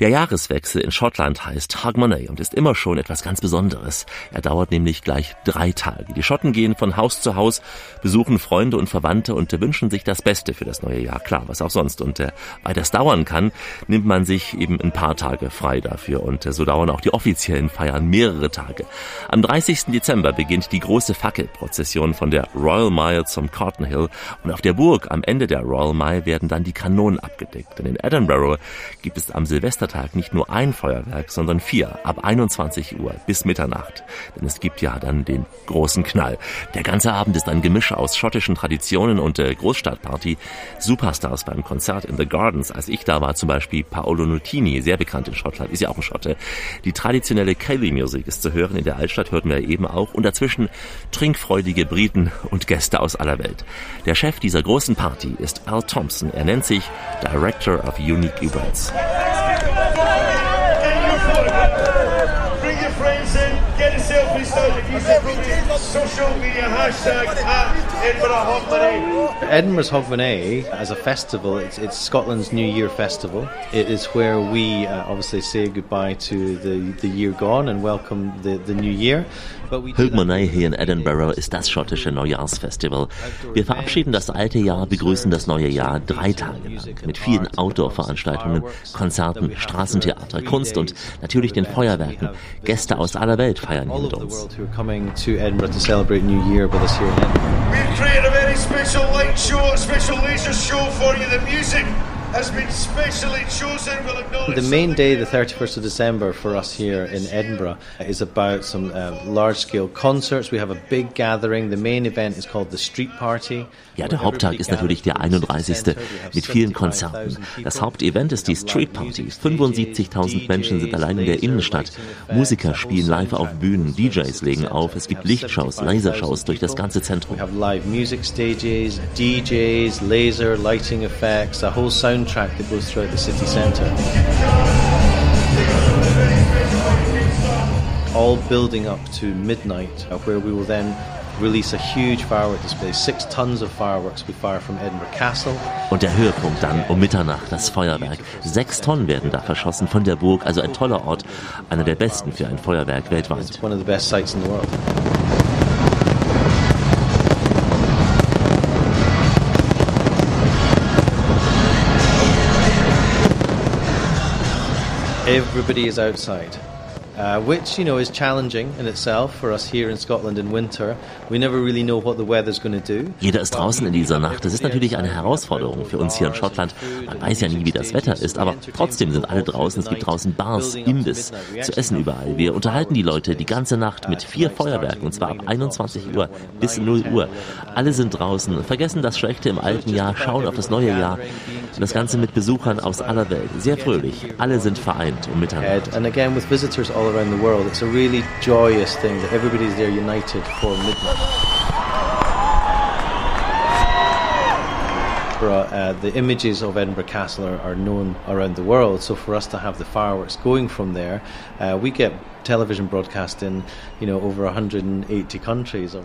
Speaker 1: Der Jahreswechsel in Schottland heißt Hogmanay und ist immer schon etwas ganz Besonderes. Er dauert nämlich gleich drei Tage. Die Schotten gehen von Haus zu Haus, besuchen Freunde und Verwandte und wünschen sich das Beste für das neue Jahr. Klar, was auch sonst. Und äh, weil das dauern kann, nimmt man sich eben ein paar Tage frei dafür. Und äh, so dauern auch die offiziellen Feiern mehrere Tage. Am 30. Dezember beginnt die große Fackel Prozession von der Royal Mile zum Cotton Hill und auf der Burg am Ende der Royal Mile werden dann die Kanonen abgedeckt. Denn in Edinburgh gibt es am Silvestertag nicht nur ein Feuerwerk, sondern vier ab 21 Uhr bis Mitternacht. Denn es gibt ja dann den großen Knall. Der ganze Abend ist ein Gemisch aus schottischen Traditionen und äh, Großstadtparty. Superstars beim Konzert in The Gardens. Als ich da war, zum Beispiel Paolo Nutini, sehr bekannt in Schottland, ist ja auch ein Schotte. Die traditionelle Kelly Music ist zu hören. In der Altstadt hörten wir eben auch. Und dazwischen trinkfreudige Briten und Gäste aus aller Welt. Der Chef dieser großen Party ist Al Thompson. Er nennt sich Director of Unique Events.
Speaker 12: Bring your friends in, get a selfie started, use the social media hashtag at Edinburgh Hogmanay.
Speaker 13: Edinburgh's Hogmanay, as a festival, it's, it's Scotland's New Year festival. It is where we uh, obviously say goodbye to the, the year gone and welcome the, the new year.
Speaker 1: Hogmanay hier in Edinburgh ist das schottische Neujahrsfestival. Wir verabschieden das alte Jahr, begrüßen das neue Jahr drei Tage lang mit vielen Outdoor-Veranstaltungen, Konzerten, Straßentheater, Kunst und natürlich den Feuerwerken. Gäste aus aller Welt feiern hier mit uns.
Speaker 13: Who are coming to Edinburgh to celebrate New Year with us here in Edinburgh.
Speaker 12: We've created a very special light show, a special laser show for you. The music
Speaker 13: The main day, the 31st of December, for us here in Edinburgh is about some uh, large scale concerts. We have a big gathering. The main event is called the Street Party.
Speaker 1: Ja, der Haupttag ist natürlich der 31. mit vielen Konzerten. Das Hauptevent ist die Street Party. 75.000 Menschen sind allein in der Innenstadt. Musiker spielen live auf Bühnen, DJs legen auf, es gibt Lichtshows, Lasershows durch das ganze Zentrum.
Speaker 13: We have live music stages, DJs, laser, lighting effects, a whole soundtrack that goes throughout the city centre. All building up to midnight, uh, where we will then release a huge firework display. Six tons of fireworks we fire from Edinburgh Castle.
Speaker 1: Und der Höhepunkt dann um Mitternacht, das Feuerwerk. Sechs Tonnen werden da verschossen von der Burg, also ein toller Ort, einer der besten für ein Feuerwerk weltweit.
Speaker 13: It's one of the best sites in the world. Everybody is outside. Uh, which you know is challenging in itself for us here in Scotland in winter. We never really know what the weather's going to do.
Speaker 1: Jeder ist draußen in dieser Nacht. Das ist natürlich eine Herausforderung für uns hier in Schottland. Man weiß ja nie, wie das Wetter ist, aber trotzdem sind alle draußen. Es gibt draußen Bars, Imbiss, zu essen überall. Wir unterhalten die Leute die ganze Nacht mit vier Feuerwerken und zwar ab 21 Uhr bis 0 Uhr. Alle sind draußen, vergessen das Schlechte im alten Jahr, schauen auf das neue Jahr. Und das Ganze mit Besuchern aus aller Welt. Sehr fröhlich. Alle sind vereint um Mitternacht.
Speaker 13: All around the world, it's a really joyous thing that everybody's there united for midnight. Uh, the images of Edinburgh Castle are, are known around the world, so for us to have the fireworks going from there, uh, we get television broadcast in you know over 180 countries.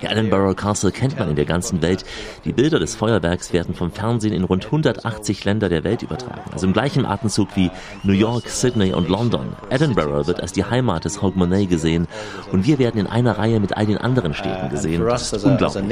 Speaker 1: Ja, Edinburgh Castle kennt man in der ganzen Welt. Die Bilder des Feuerwerks werden vom Fernsehen in rund 180 Länder der Welt übertragen. Also im gleichen Atemzug wie New York, Sydney und London. Edinburgh wird als die Heimat des Hogmanay gesehen und wir werden in einer Reihe mit all den anderen Städten gesehen. Das ist unglaublich.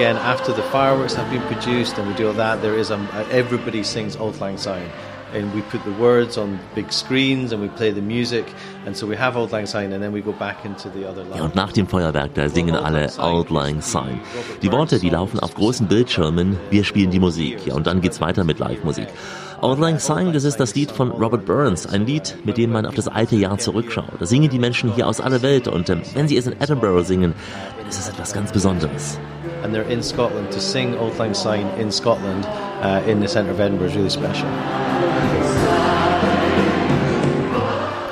Speaker 13: Again, after the fireworks have been produced and we do all that, there is a, everybody sings Old Lang Syne. And we put the words on big screens and we play the music. And so we have Old Lang Syne and then we go back into the other
Speaker 1: Ja, und nach dem Feuerwerk, da singen alle Auld Lang Syne. Die Worte, die laufen auf großen Bildschirmen, wir spielen die Musik. Ja, und dann geht's weiter mit Live-Musik. Auld Lang Syne, das ist das Lied von Robert Burns, ein Lied, mit dem man auf das alte Jahr zurückschaut. Da singen die Menschen hier aus aller Welt und ähm, wenn sie es in Edinburgh singen, dann ist es etwas ganz Besonderes.
Speaker 13: And they're in Scotland to sing Old Lang Syne in Scotland uh, in the centre of Edinburgh is really special.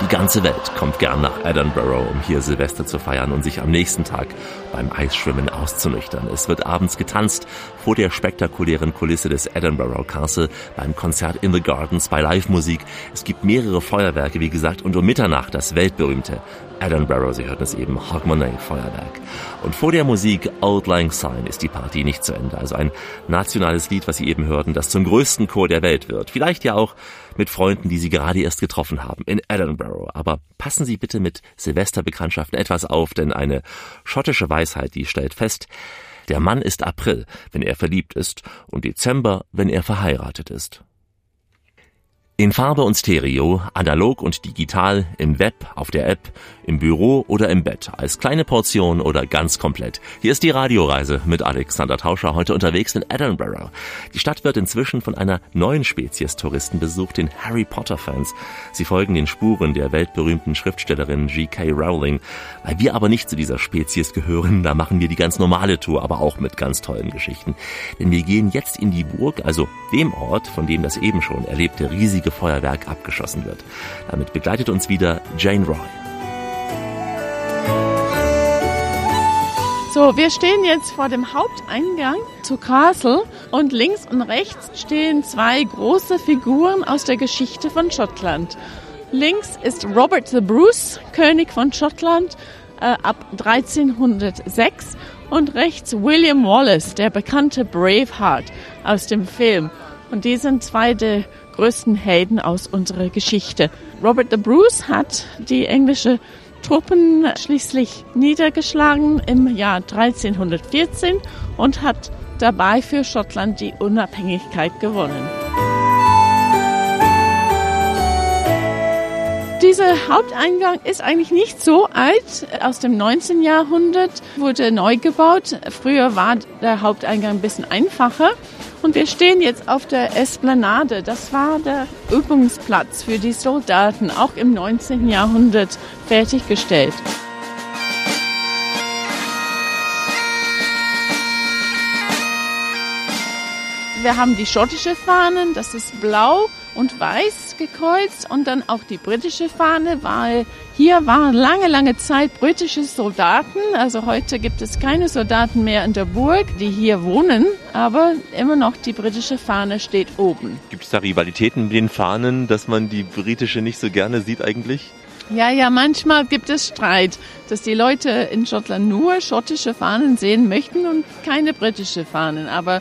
Speaker 1: Die ganze Welt kommt gern nach Edinburgh, um hier Silvester zu feiern und sich am nächsten Tag beim Eisschwimmen auszunüchtern. Es wird abends getanzt vor der spektakulären Kulisse des Edinburgh Castle beim Konzert in the Gardens bei Live-Musik. Es gibt mehrere Feuerwerke, wie gesagt, und um Mitternacht das weltberühmte Edinburgh, Sie hörten es eben, Hogmanay Feuerwerk. Und vor der Musik Old Lang Syne ist die Party nicht zu Ende. Also ein nationales Lied, was Sie eben hörten, das zum größten Chor der Welt wird. Vielleicht ja auch mit Freunden, die Sie gerade erst getroffen haben in Edinburgh. Aber passen Sie bitte mit Silvesterbekanntschaften etwas auf, denn eine schottische Weisheit, die stellt fest, der Mann ist April, wenn er verliebt ist, und Dezember, wenn er verheiratet ist. In Farbe und Stereo, analog und digital, im Web, auf der App, im Büro oder im Bett, als kleine Portion oder ganz komplett. Hier ist die Radioreise mit Alexander Tauscher heute unterwegs in Edinburgh. Die Stadt wird inzwischen von einer neuen Spezies Touristen besucht, den Harry Potter Fans. Sie folgen den Spuren der weltberühmten Schriftstellerin G.K. Rowling. Weil wir aber nicht zu dieser Spezies gehören, da machen wir die ganz normale Tour, aber auch mit ganz tollen Geschichten. Denn wir gehen jetzt in die Burg, also dem Ort, von dem das eben schon erlebte riesige Feuerwerk abgeschossen wird. Damit begleitet uns wieder Jane Roy.
Speaker 2: So, wir stehen jetzt vor dem Haupteingang zu Castle und links und rechts stehen zwei große Figuren aus der Geschichte von Schottland. Links ist Robert the Bruce, König von Schottland äh, ab 1306 und rechts William Wallace, der bekannte Braveheart aus dem Film. Und die sind zwei der größten Helden aus unserer Geschichte. Robert the Bruce hat die englische Truppen schließlich niedergeschlagen im Jahr 1314 und hat dabei für Schottland die Unabhängigkeit gewonnen. Dieser Haupteingang ist eigentlich nicht so alt. Aus dem 19. Jahrhundert wurde neu gebaut. Früher war der Haupteingang ein bisschen einfacher. Und wir stehen jetzt auf der Esplanade. Das war der Übungsplatz für die Soldaten, auch im 19. Jahrhundert fertiggestellt. Wir haben die schottische Fahnen, das ist blau und weiß gekreuzt und dann auch die britische Fahne, weil hier waren lange, lange Zeit britische Soldaten. Also heute gibt es keine Soldaten mehr in der Burg, die hier wohnen, aber immer noch die britische Fahne steht oben.
Speaker 1: Gibt es da Rivalitäten mit den Fahnen, dass man die britische nicht so gerne sieht eigentlich?
Speaker 2: Ja, ja, manchmal gibt es Streit, dass die Leute in Schottland nur schottische Fahnen sehen möchten und keine britische Fahnen. Aber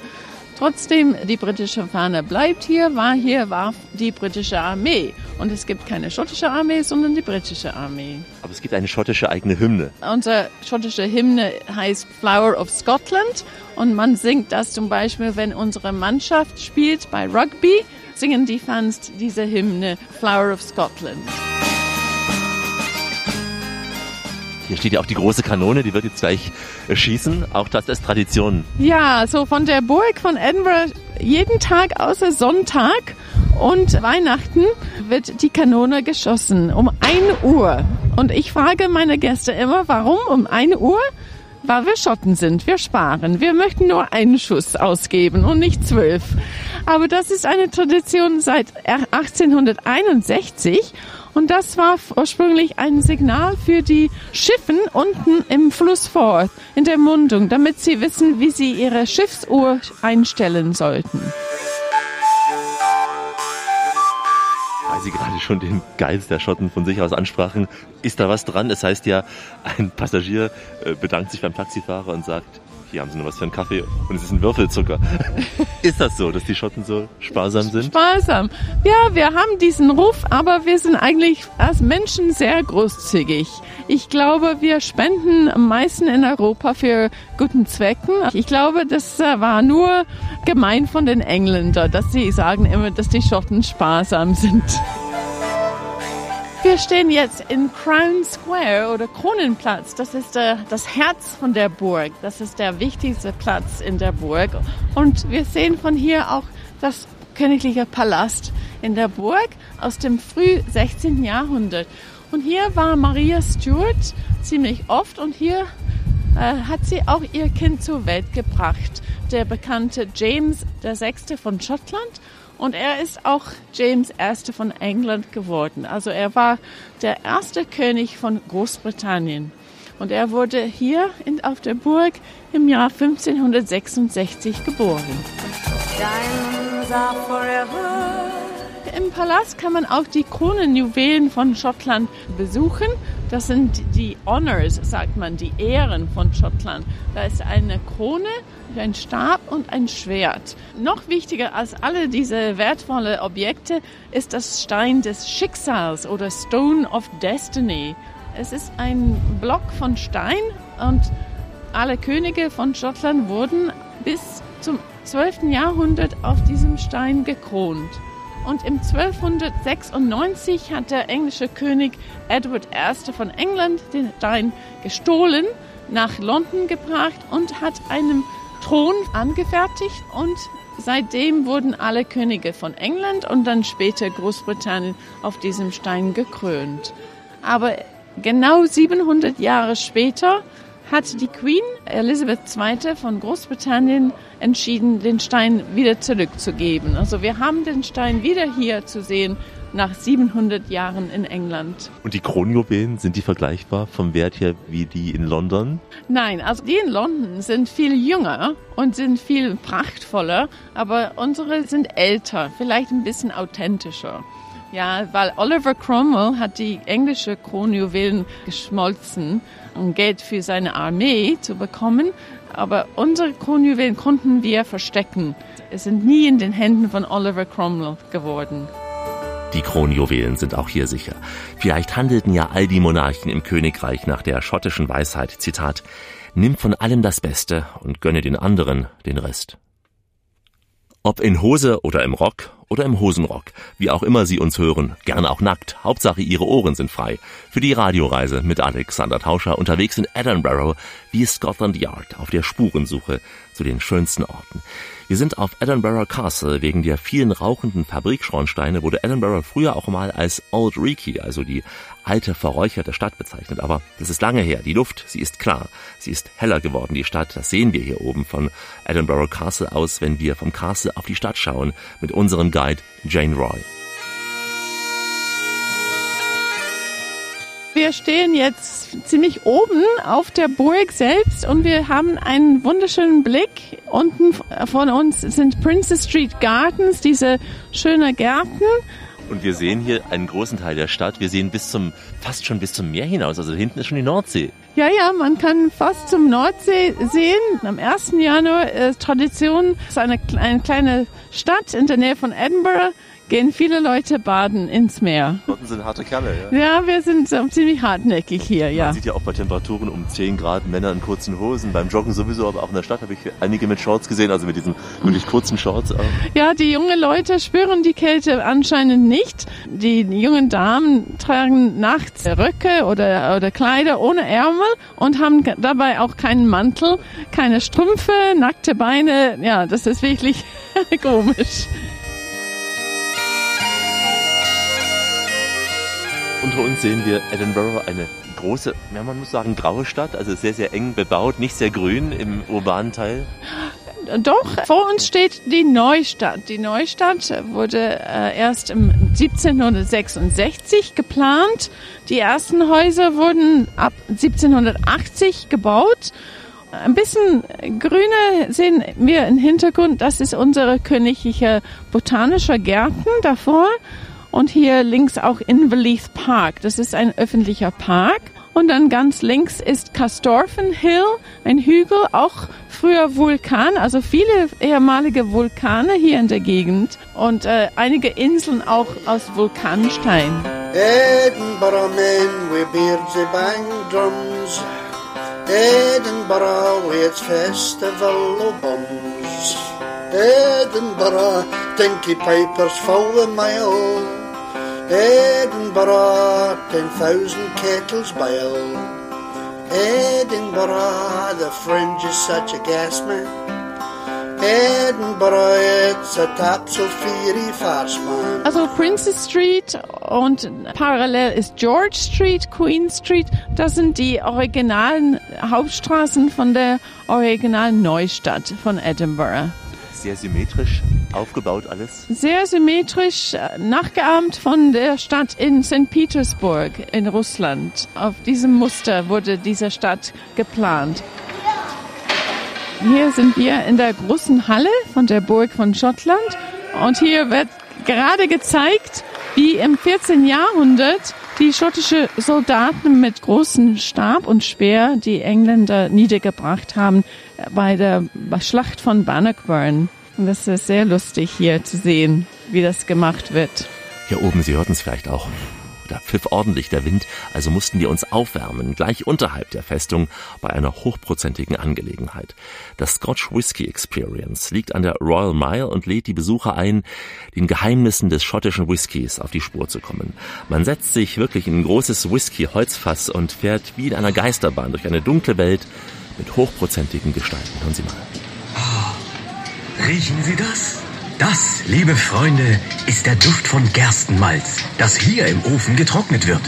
Speaker 2: Trotzdem, die britische Fahne bleibt hier, war hier, war die britische Armee. Und es gibt keine schottische Armee, sondern die britische Armee.
Speaker 1: Aber es gibt eine schottische eigene Hymne.
Speaker 2: Unsere schottische Hymne heißt Flower of Scotland. Und man singt das zum Beispiel, wenn unsere Mannschaft spielt bei Rugby, singen die Fans diese Hymne Flower of Scotland.
Speaker 1: Hier steht ja auch die große Kanone, die wird jetzt gleich äh, schießen. Auch das ist Tradition.
Speaker 2: Ja, so von der Burg von Edinburgh jeden Tag außer Sonntag und Weihnachten wird die Kanone geschossen um 1 Uhr. Und ich frage meine Gäste immer, warum um 1 Uhr? Weil wir Schotten sind, wir sparen. Wir möchten nur einen Schuss ausgeben und nicht zwölf. Aber das ist eine Tradition seit 1861 und das war ursprünglich ein Signal für die Schiffen unten im Fluss Forth, in der Mundung, damit sie wissen, wie sie ihre Schiffsuhr einstellen sollten.
Speaker 1: Weil Sie gerade schon den Geist der Schotten von sich aus ansprachen, ist da was dran? Es heißt ja, ein Passagier äh, bedankt sich beim Taxifahrer und sagt, hier haben Sie noch was für einen Kaffee und es ist ein Würfelzucker. ist das so, dass die Schotten so sparsam sind?
Speaker 2: Sparsam. Ja, wir haben diesen Ruf, aber wir sind eigentlich als Menschen sehr großzügig. Ich glaube, wir spenden am meisten in Europa für guten Zwecken. Ich glaube, das äh, war nur gemein von den Engländern, dass sie sagen immer, dass die Schotten sparsam sind. Wir stehen jetzt in Crown Square oder Kronenplatz. Das ist äh, das Herz von der Burg. Das ist der wichtigste Platz in der Burg. Und wir sehen von hier auch das königliche Palast in der Burg aus dem früh 16. Jahrhundert. Und hier war Maria Stuart ziemlich oft und hier äh, hat sie auch ihr Kind zur Welt gebracht, der bekannte James VI. von Schottland. Und er ist auch James I. von England geworden. Also er war der erste König von Großbritannien. Und er wurde hier in, auf der Burg im Jahr 1566 geboren. Im Palast kann man auch die Kronenjuwelen von Schottland besuchen. Das sind die Honors, sagt man, die Ehren von Schottland. Da ist eine Krone, ein Stab und ein Schwert. Noch wichtiger als alle diese wertvollen Objekte ist das Stein des Schicksals oder Stone of Destiny. Es ist ein Block von Stein und alle Könige von Schottland wurden bis zum 12. Jahrhundert auf diesem Stein gekront. Und im 1296 hat der englische König Edward I. von England den Stein gestohlen, nach London gebracht und hat einen Thron angefertigt und seitdem wurden alle Könige von England und dann später Großbritannien auf diesem Stein gekrönt. Aber genau 700 Jahre später hat die Queen Elizabeth II. von Großbritannien entschieden, den Stein wieder zurückzugeben. Also wir haben den Stein wieder hier zu sehen nach 700 Jahren in England.
Speaker 1: Und die Kronjuwelen, sind die vergleichbar vom Wert her wie die in London?
Speaker 2: Nein, also die in London sind viel jünger und sind viel prachtvoller, aber unsere sind älter, vielleicht ein bisschen authentischer. Ja, weil Oliver Cromwell hat die englische Kronjuwelen geschmolzen, um Geld für seine Armee zu bekommen. Aber unsere Kronjuwelen konnten wir verstecken. Es sind nie in den Händen von Oliver Cromwell geworden.
Speaker 1: Die Kronjuwelen sind auch hier sicher. Vielleicht handelten ja all die Monarchen im Königreich nach der schottischen Weisheit, Zitat, Nimm von allem das Beste und gönne den anderen den Rest. Ob in Hose oder im Rock oder im Hosenrock, wie auch immer Sie uns hören, gerne auch nackt, Hauptsache Ihre Ohren sind frei. Für die Radioreise mit Alexander Tauscher unterwegs in Edinburgh wie Scotland Yard auf der Spurensuche zu den schönsten Orten. Wir sind auf Edinburgh Castle. Wegen der vielen rauchenden Fabrikschornsteine wurde Edinburgh früher auch mal als Old Reekie, also die alte verräucherte Stadt bezeichnet. Aber das ist lange her. Die Luft, sie ist klar. Sie ist heller geworden, die Stadt. Das sehen wir hier oben von Edinburgh Castle aus, wenn wir vom Castle auf die Stadt schauen mit unserem Guide Jane Roy.
Speaker 2: Wir stehen jetzt ziemlich oben auf der Burg selbst und wir haben einen wunderschönen Blick. Unten von uns sind Princess Street Gardens, diese schönen Gärten.
Speaker 1: Und wir sehen hier einen großen Teil der Stadt. Wir sehen bis zum, fast schon bis zum Meer hinaus. Also hinten ist schon die Nordsee.
Speaker 2: Ja, ja, man kann fast zum Nordsee sehen. Am 1. Januar ist Tradition, ist eine, eine kleine Stadt in der Nähe von Edinburgh gehen viele Leute baden ins Meer.
Speaker 1: Schotten sind harte Kerle, ja?
Speaker 2: Ja, wir sind so ziemlich hartnäckig hier, ja.
Speaker 1: Man sieht ja auch bei Temperaturen um 10 Grad Männer in kurzen Hosen. Beim Joggen sowieso, aber auch in der Stadt habe ich einige mit Shorts gesehen, also mit diesen wirklich kurzen Shorts. Auch.
Speaker 2: Ja, die jungen Leute spüren die Kälte anscheinend nicht. Die jungen Damen tragen nachts Röcke oder, oder Kleider ohne Ärmel und haben dabei auch keinen Mantel, keine Strümpfe, nackte Beine. Ja, das ist wirklich komisch.
Speaker 1: Unter uns sehen wir Edinburgh, eine große, ja, man muss sagen, graue Stadt, also sehr, sehr eng bebaut, nicht sehr grün im urbanen Teil.
Speaker 2: Doch, vor uns steht die Neustadt. Die Neustadt wurde äh, erst im 1766 geplant. Die ersten Häuser wurden ab 1780 gebaut. Ein bisschen grüne sehen wir im Hintergrund. Das ist unsere königliche botanischer Gärten davor. Und hier links auch Inverleith Park. Das ist ein öffentlicher Park. Und dann ganz links ist Castorfen Hill, ein Hügel, auch früher Vulkan, also viele ehemalige Vulkane hier in der Gegend und äh, einige Inseln auch aus Vulkanstein.
Speaker 3: Edinburgh men with beards they bang drums. Edinburgh with its festival of bums. Edinburgh, dinky pipers fill the mile. Edinburgh, ten thousand kettles boil. Edinburgh, the fringe is such a gas man. Edinburgh, it's a tapsel fiery farce, man.
Speaker 2: Also Princess Street und parallel ist George Street, Queen Street. Das sind die originalen Hauptstraßen von der originalen Neustadt von Edinburgh.
Speaker 1: Sehr symmetrisch aufgebaut alles.
Speaker 2: Sehr symmetrisch, äh, nachgeahmt von der Stadt in St. Petersburg in Russland. Auf diesem Muster wurde diese Stadt geplant. Hier sind wir in der großen Halle von der Burg von Schottland und hier wird gerade gezeigt, wie im 14. Jahrhundert die schottische Soldaten mit großem Stab und Speer die Engländer niedergebracht haben bei der Schlacht von Bannockburn. Und das ist sehr lustig hier zu sehen, wie das gemacht wird.
Speaker 1: Hier oben, Sie hörten es vielleicht auch. Da pfiff ordentlich der Wind, also mussten wir uns aufwärmen, gleich unterhalb der Festung, bei einer hochprozentigen Angelegenheit. Das Scotch Whisky Experience liegt an der Royal Mile und lädt die Besucher ein, den Geheimnissen des schottischen Whiskys auf die Spur zu kommen. Man setzt sich wirklich in ein großes Whisky-Holzfass und fährt wie in einer Geisterbahn durch eine dunkle Welt mit hochprozentigen Gestalten. Hören Sie mal.
Speaker 14: Riechen Sie das? Das, liebe Freunde, ist der Duft von Gerstenmalz, das hier im Ofen getrocknet wird.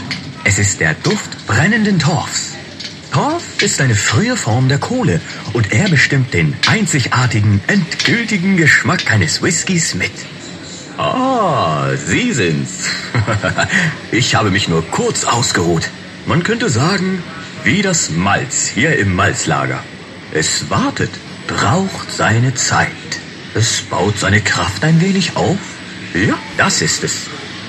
Speaker 14: Es ist der Duft brennenden Torfs. Torf ist eine frühe Form der Kohle und er bestimmt den einzigartigen, endgültigen Geschmack eines Whiskys mit. Ah, Sie sind's. ich habe mich nur kurz ausgeruht. Man könnte sagen, wie das Malz hier im Malzlager. Es wartet, braucht seine Zeit. Es baut seine Kraft ein wenig auf. Ja, das ist es.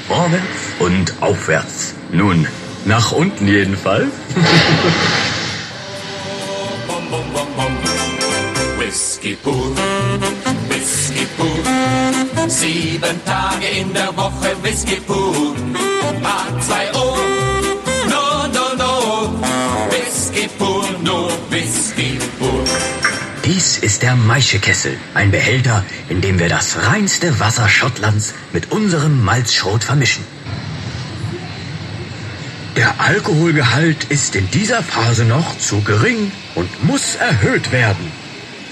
Speaker 14: Vorwärts und aufwärts. Nun, nach unten jedenfalls.
Speaker 15: Whisky pur, Whisky pur. Sieben Tage in der Woche Whisky pur. Mal zwei O, nur Whisky pur.
Speaker 14: Dies ist der Maischekessel, ein Behälter, in dem wir das reinste Wasser Schottlands mit unserem Malzschrot vermischen. Der Alkoholgehalt ist in dieser Phase noch zu gering und muss erhöht werden.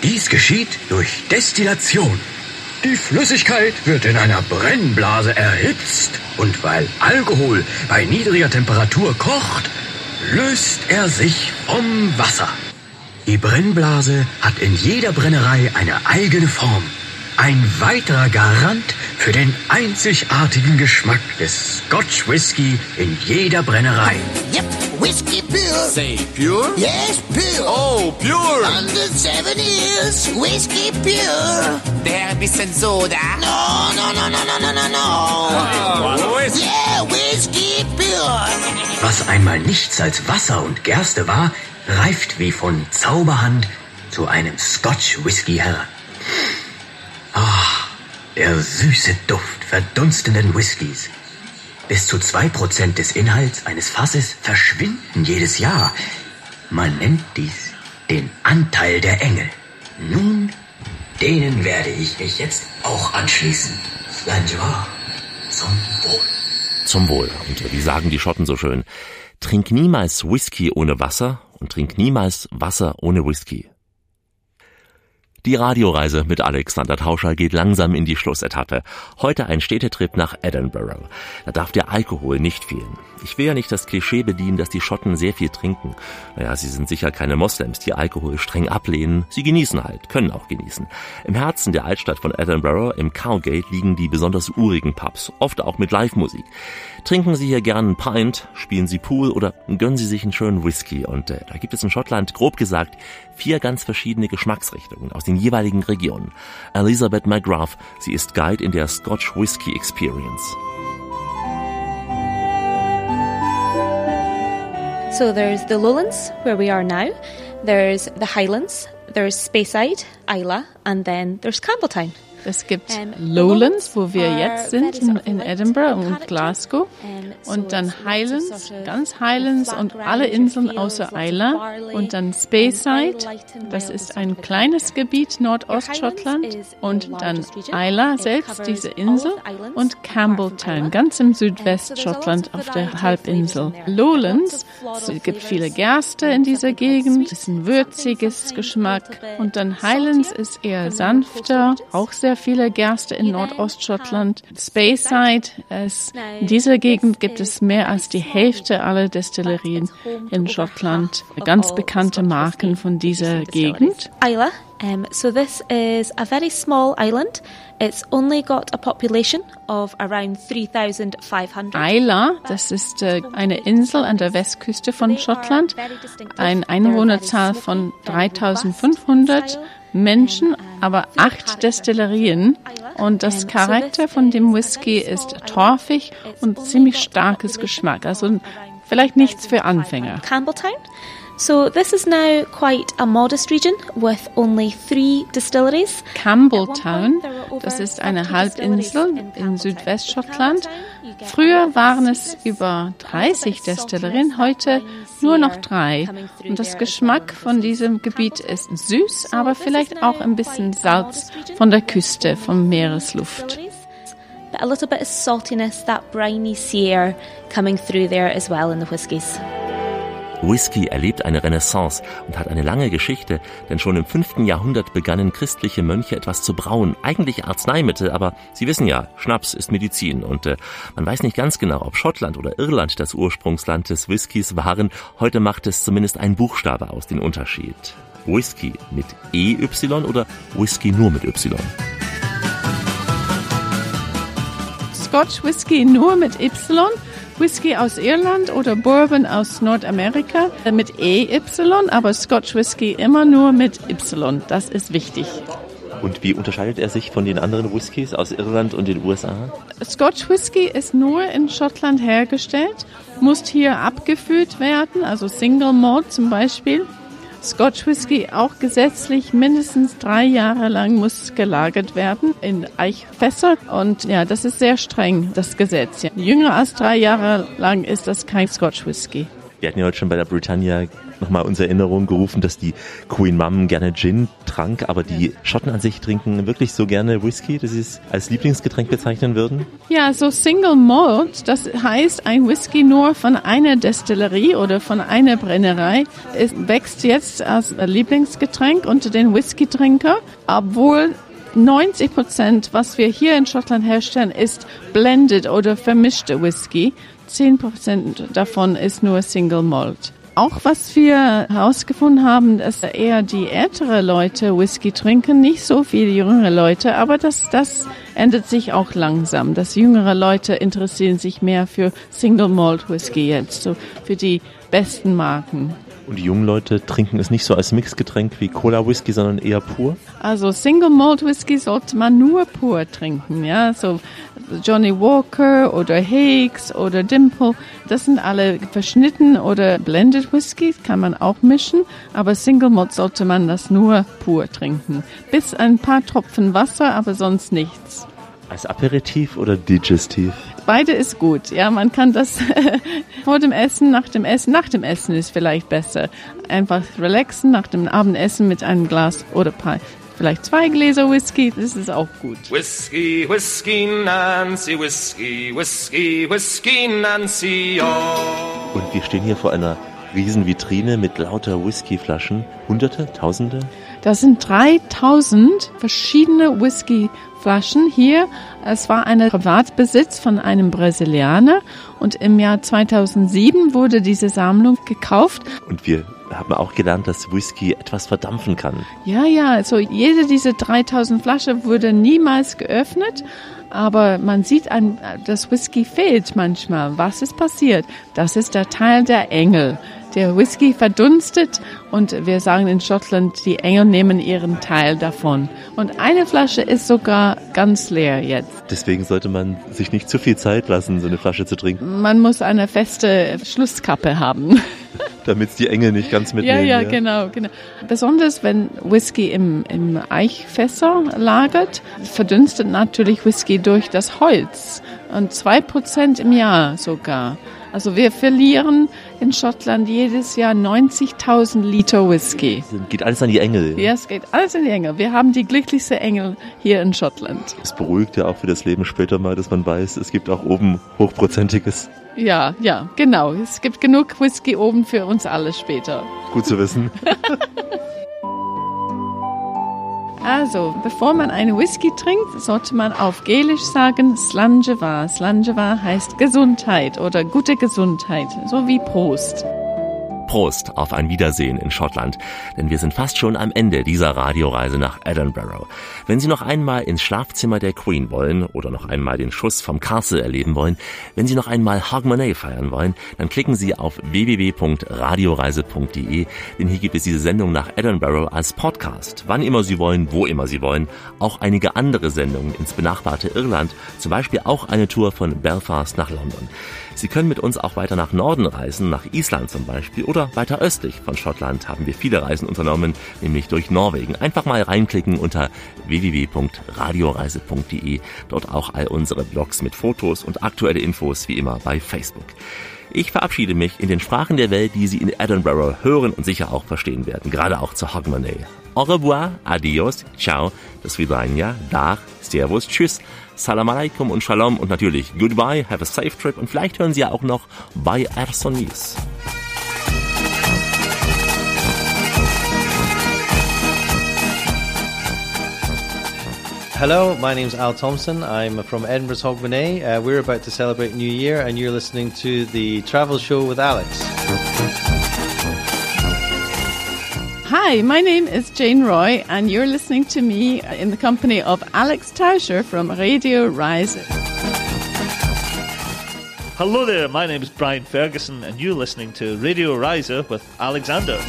Speaker 14: Dies geschieht durch Destillation. Die Flüssigkeit wird in einer Brennblase erhitzt und weil Alkohol bei niedriger Temperatur kocht, löst er sich vom Wasser. Die Brennblase hat in jeder Brennerei eine eigene Form. Ein weiterer Garant für den einzigartigen Geschmack des Scotch Whisky in jeder Brennerei.
Speaker 16: Yep, whiskey pure.
Speaker 15: Say pure?
Speaker 16: Yes, pure.
Speaker 15: Oh, pure.
Speaker 16: Under seven years, whiskey pure.
Speaker 15: Der bisschen Soda.
Speaker 16: No, no, no, no, no, no, no, no.
Speaker 15: Whisky.
Speaker 16: Yeah, whiskey pure.
Speaker 14: Was einmal nichts als Wasser und Gerste war, reift wie von Zauberhand zu einem Scotch Whisky heran. Ah, der süße Duft verdunstenden Whiskys. Bis zu zwei Prozent des Inhalts eines Fasses verschwinden jedes Jahr. Man nennt dies den Anteil der Engel. Nun, denen werde ich mich jetzt auch anschließen. Slanjoa, zum Wohl.
Speaker 1: Zum Wohl. Und wie sagen die Schotten so schön, trink niemals Whisky ohne Wasser und trink niemals Wasser ohne Whisky. Die Radioreise mit Alexander Tauscher geht langsam in die Schlussetappe. Heute ein Städtetrip nach Edinburgh. Da darf der Alkohol nicht fehlen. Ich will ja nicht das Klischee bedienen, dass die Schotten sehr viel trinken. Naja, sie sind sicher keine Moslems, die Alkohol streng ablehnen. Sie genießen halt, können auch genießen. Im Herzen der Altstadt von Edinburgh, im Cowgate, liegen die besonders urigen Pubs, oft auch mit Live-Musik. Trinken Sie hier gern einen Pint, spielen Sie Pool oder gönnen Sie sich einen schönen Whisky. Und äh, da gibt es in Schottland, grob gesagt, vier ganz verschiedene Geschmacksrichtungen aus den jeweiligen Regionen. Elizabeth McGrath, sie ist Guide in der Scotch Whisky Experience.
Speaker 17: So there's the lowlands, where we are now. There's the highlands. There's Speyside, Isla, and then there's Campbelltown.
Speaker 2: Es gibt Lowlands, wo wir jetzt sind, in, in Edinburgh und Glasgow. Und dann Highlands, ganz Highlands und alle Inseln außer Isla. Und dann Speyside, das ist ein kleines Gebiet Nordostschottland. Und dann Isla selbst, diese Insel. Und Campbelltown, ganz im Südwestschottland auf der Halbinsel. Lowlands, es gibt viele Gerste in dieser Gegend, es ist ein würziges Geschmack. Und dann Highlands ist eher sanfter, auch sehr viele Gerste in Nordostschottland. Speyside, es, in dieser Gegend gibt es mehr als die Hälfte aller Destillerien in Schottland. Ganz bekannte Marken von dieser Gegend.
Speaker 17: Isla. Um, so this is a very small island. It's only got a population of around 3,500.
Speaker 2: Isla, das ist äh, eine Insel an der Westküste von Schottland, eine Einwohnerzahl von 3.500 Menschen, aber acht Destillerien. Und das Charakter von dem Whisky ist torfig und ziemlich starkes Geschmack. Also vielleicht nichts für Anfänger.
Speaker 17: Campbelltown. So this is now quite a modest region with only three distilleries.
Speaker 2: Campbelltown, das ist eine Halbinsel in Südwestschottland. Früher waren es über 30 Destillerien, heute nur noch drei. Und das Geschmack von diesem Gebiet ist süß, aber vielleicht auch ein bisschen Salz von der Küste, vom Meeresluft.
Speaker 17: But a little bit of saltiness, that briny sea air coming through there as well in the whiskies.
Speaker 1: Whisky erlebt eine Renaissance und hat eine lange Geschichte, denn schon im 5. Jahrhundert begannen christliche Mönche etwas zu brauen, eigentlich Arzneimittel, aber Sie wissen ja, Schnaps ist Medizin und äh, man weiß nicht ganz genau, ob Schottland oder Irland das Ursprungsland des Whiskys waren. Heute macht es zumindest ein Buchstabe aus den Unterschied. Whisky mit EY oder Whisky nur mit Y?
Speaker 2: Scotch Whisky nur mit Y Whisky aus Irland oder Bourbon aus Nordamerika mit EY, aber Scotch Whisky immer nur mit Y. Das ist wichtig.
Speaker 1: Und wie unterscheidet er sich von den anderen Whiskys aus Irland und den USA?
Speaker 2: Scotch Whisky ist nur in Schottland hergestellt, muss hier abgefüllt werden, also Single Malt zum Beispiel. Scotch Whisky auch gesetzlich mindestens drei Jahre lang muss gelagert werden in Eichfässer und ja, das ist sehr streng, das Gesetz. Jünger als drei Jahre lang ist das kein Scotch Whisky.
Speaker 1: Wir hatten ja heute schon bei der Britannia nochmal unsere Erinnerung gerufen, dass die Queen Mum gerne Gin trank, aber die Schotten an sich trinken wirklich so gerne Whisky, dass sie es als Lieblingsgetränk bezeichnen würden?
Speaker 2: Ja, so Single Malt, das heißt ein Whisky nur von einer Destillerie oder von einer Brennerei, es wächst jetzt als Lieblingsgetränk unter den Whisky-Trinker, obwohl 90 Prozent, was wir hier in Schottland herstellen, ist blended oder vermischte Whisky. 10 Prozent davon ist nur Single Malt. Auch was wir herausgefunden haben, dass eher die ältere Leute Whisky trinken, nicht so viele jüngere Leute, aber das, das ändert sich auch langsam. Dass jüngere Leute interessieren sich mehr für Single Malt Whisky jetzt, so für die besten Marken.
Speaker 1: Und die jungen Leute trinken es nicht so als Mixgetränk wie Cola Whisky, sondern eher pur?
Speaker 2: Also Single Malt Whisky sollte man nur pur trinken, ja, so Johnny Walker oder Higgs oder Dimple, das sind alle verschnitten oder blended Whisky, kann man auch mischen, aber Single Malt sollte man das nur pur trinken. Bis ein paar Tropfen Wasser, aber sonst nichts.
Speaker 1: Als Aperitif oder Digestiv?
Speaker 2: Beide ist gut. Ja, man kann das vor dem Essen, nach dem Essen, nach dem Essen ist vielleicht besser. Einfach relaxen nach dem Abendessen mit einem Glas oder paar, vielleicht zwei Gläser Whisky, das ist auch gut.
Speaker 15: Whisky, Whisky, Nancy, Whisky, Whisky, Whisky, Nancy, oh.
Speaker 1: Und wir stehen hier vor einer riesen Vitrine mit lauter Whiskyflaschen. Hunderte, Tausende?
Speaker 2: Das sind 3000 verschiedene Whiskyflaschen hier. Es war ein Privatbesitz von einem Brasilianer und im Jahr 2007 wurde diese Sammlung gekauft.
Speaker 1: Und wir haben auch gelernt, dass Whisky etwas verdampfen kann.
Speaker 2: Ja, ja, also jede dieser 3000 Flaschen wurde niemals geöffnet. Aber man sieht, ein, das Whisky fehlt manchmal. Was ist passiert? Das ist der Teil der Engel. Der Whisky verdunstet und wir sagen in Schottland, die Engel nehmen ihren Teil davon. Und eine Flasche ist sogar ganz leer jetzt.
Speaker 1: Deswegen sollte man sich nicht zu viel Zeit lassen, so eine Flasche zu trinken.
Speaker 2: Man muss eine feste Schlusskappe haben.
Speaker 1: Damit es die Engel nicht ganz
Speaker 2: Ja,
Speaker 1: mitnehmen.
Speaker 2: ja, genau, genau. Besonders wenn Whisky im, im Eichfässer lagert, verdünstet natürlich Whisky durch das Holz. Und zwei Prozent im Jahr sogar. Also wir verlieren in Schottland jedes Jahr 90.000 Liter Whisky.
Speaker 1: Geht alles an die Engel.
Speaker 2: Ja, es geht alles in die Engel. Wir haben die glücklichste Engel hier in Schottland.
Speaker 1: Es beruhigt ja auch für das Leben später mal, dass man weiß, es gibt auch oben hochprozentiges.
Speaker 2: Ja, ja, genau. Es gibt genug Whisky oben für uns alle später.
Speaker 1: Gut zu wissen.
Speaker 2: Also, bevor man einen Whisky trinkt, sollte man auf Gälisch sagen Slangeva. Slangeva heißt Gesundheit oder gute Gesundheit, so wie Prost.
Speaker 1: Prost auf ein Wiedersehen in Schottland, denn wir sind fast schon am Ende dieser Radioreise nach Edinburgh. Wenn Sie noch einmal ins Schlafzimmer der Queen wollen oder noch einmal den Schuss vom Castle erleben wollen, wenn Sie noch einmal Hogmanay feiern wollen, dann klicken Sie auf www.radioreise.de, denn hier gibt es diese Sendung nach Edinburgh als Podcast. Wann immer Sie wollen, wo immer Sie wollen. Auch einige andere Sendungen ins benachbarte Irland, zum Beispiel auch eine Tour von Belfast nach London. Sie können mit uns auch weiter nach Norden reisen, nach Island zum Beispiel oder weiter östlich von Schottland haben wir viele Reisen unternommen, nämlich durch Norwegen. Einfach mal reinklicken unter www.radioreise.de. Dort auch all unsere Blogs mit Fotos und aktuelle Infos wie immer bei Facebook. Ich verabschiede mich in den Sprachen der Welt, die Sie in Edinburgh hören und sicher auch verstehen werden, gerade auch zu Hogmanay. Au revoir, adios, ciao, das Vidania, Dach, Servus, Tschüss, Salam alaikum und Shalom und natürlich Goodbye, have a safe trip und vielleicht hören Sie ja auch noch bei Erson
Speaker 13: Hello, my name's Al Thompson. I'm from Edinburgh's Hogmanay. Uh, we're about to celebrate New Year, and you're listening to the Travel Show with Alex.
Speaker 2: Hi, my name is Jane Roy, and you're listening to me in the company of Alex Tauscher from Radio Rise.
Speaker 11: Hello there, my name is Brian Ferguson, and you're listening to Radio Riser with Alexander.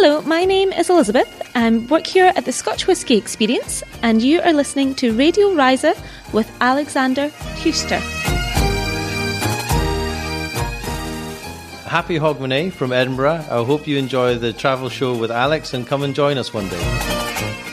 Speaker 17: Hello, my name is Elizabeth. I work here at the Scotch Whisky Experience, and you are listening to Radio Riser with Alexander Huster.
Speaker 13: Happy Hogmanay from Edinburgh. I hope you enjoy the travel show with Alex and come and join us one day.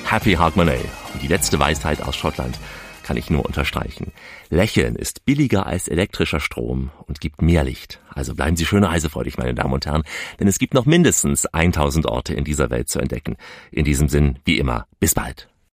Speaker 1: Happy Hogmanay. Die letzte Weisheit aus Schottland kann ich nur unterstreichen. Lächeln ist billiger als elektrischer Strom und gibt mehr Licht. Also bleiben Sie schön reisefreudig, meine Damen und Herren, denn es gibt noch mindestens 1000 Orte in dieser Welt zu entdecken. In diesem Sinn, wie immer, bis bald.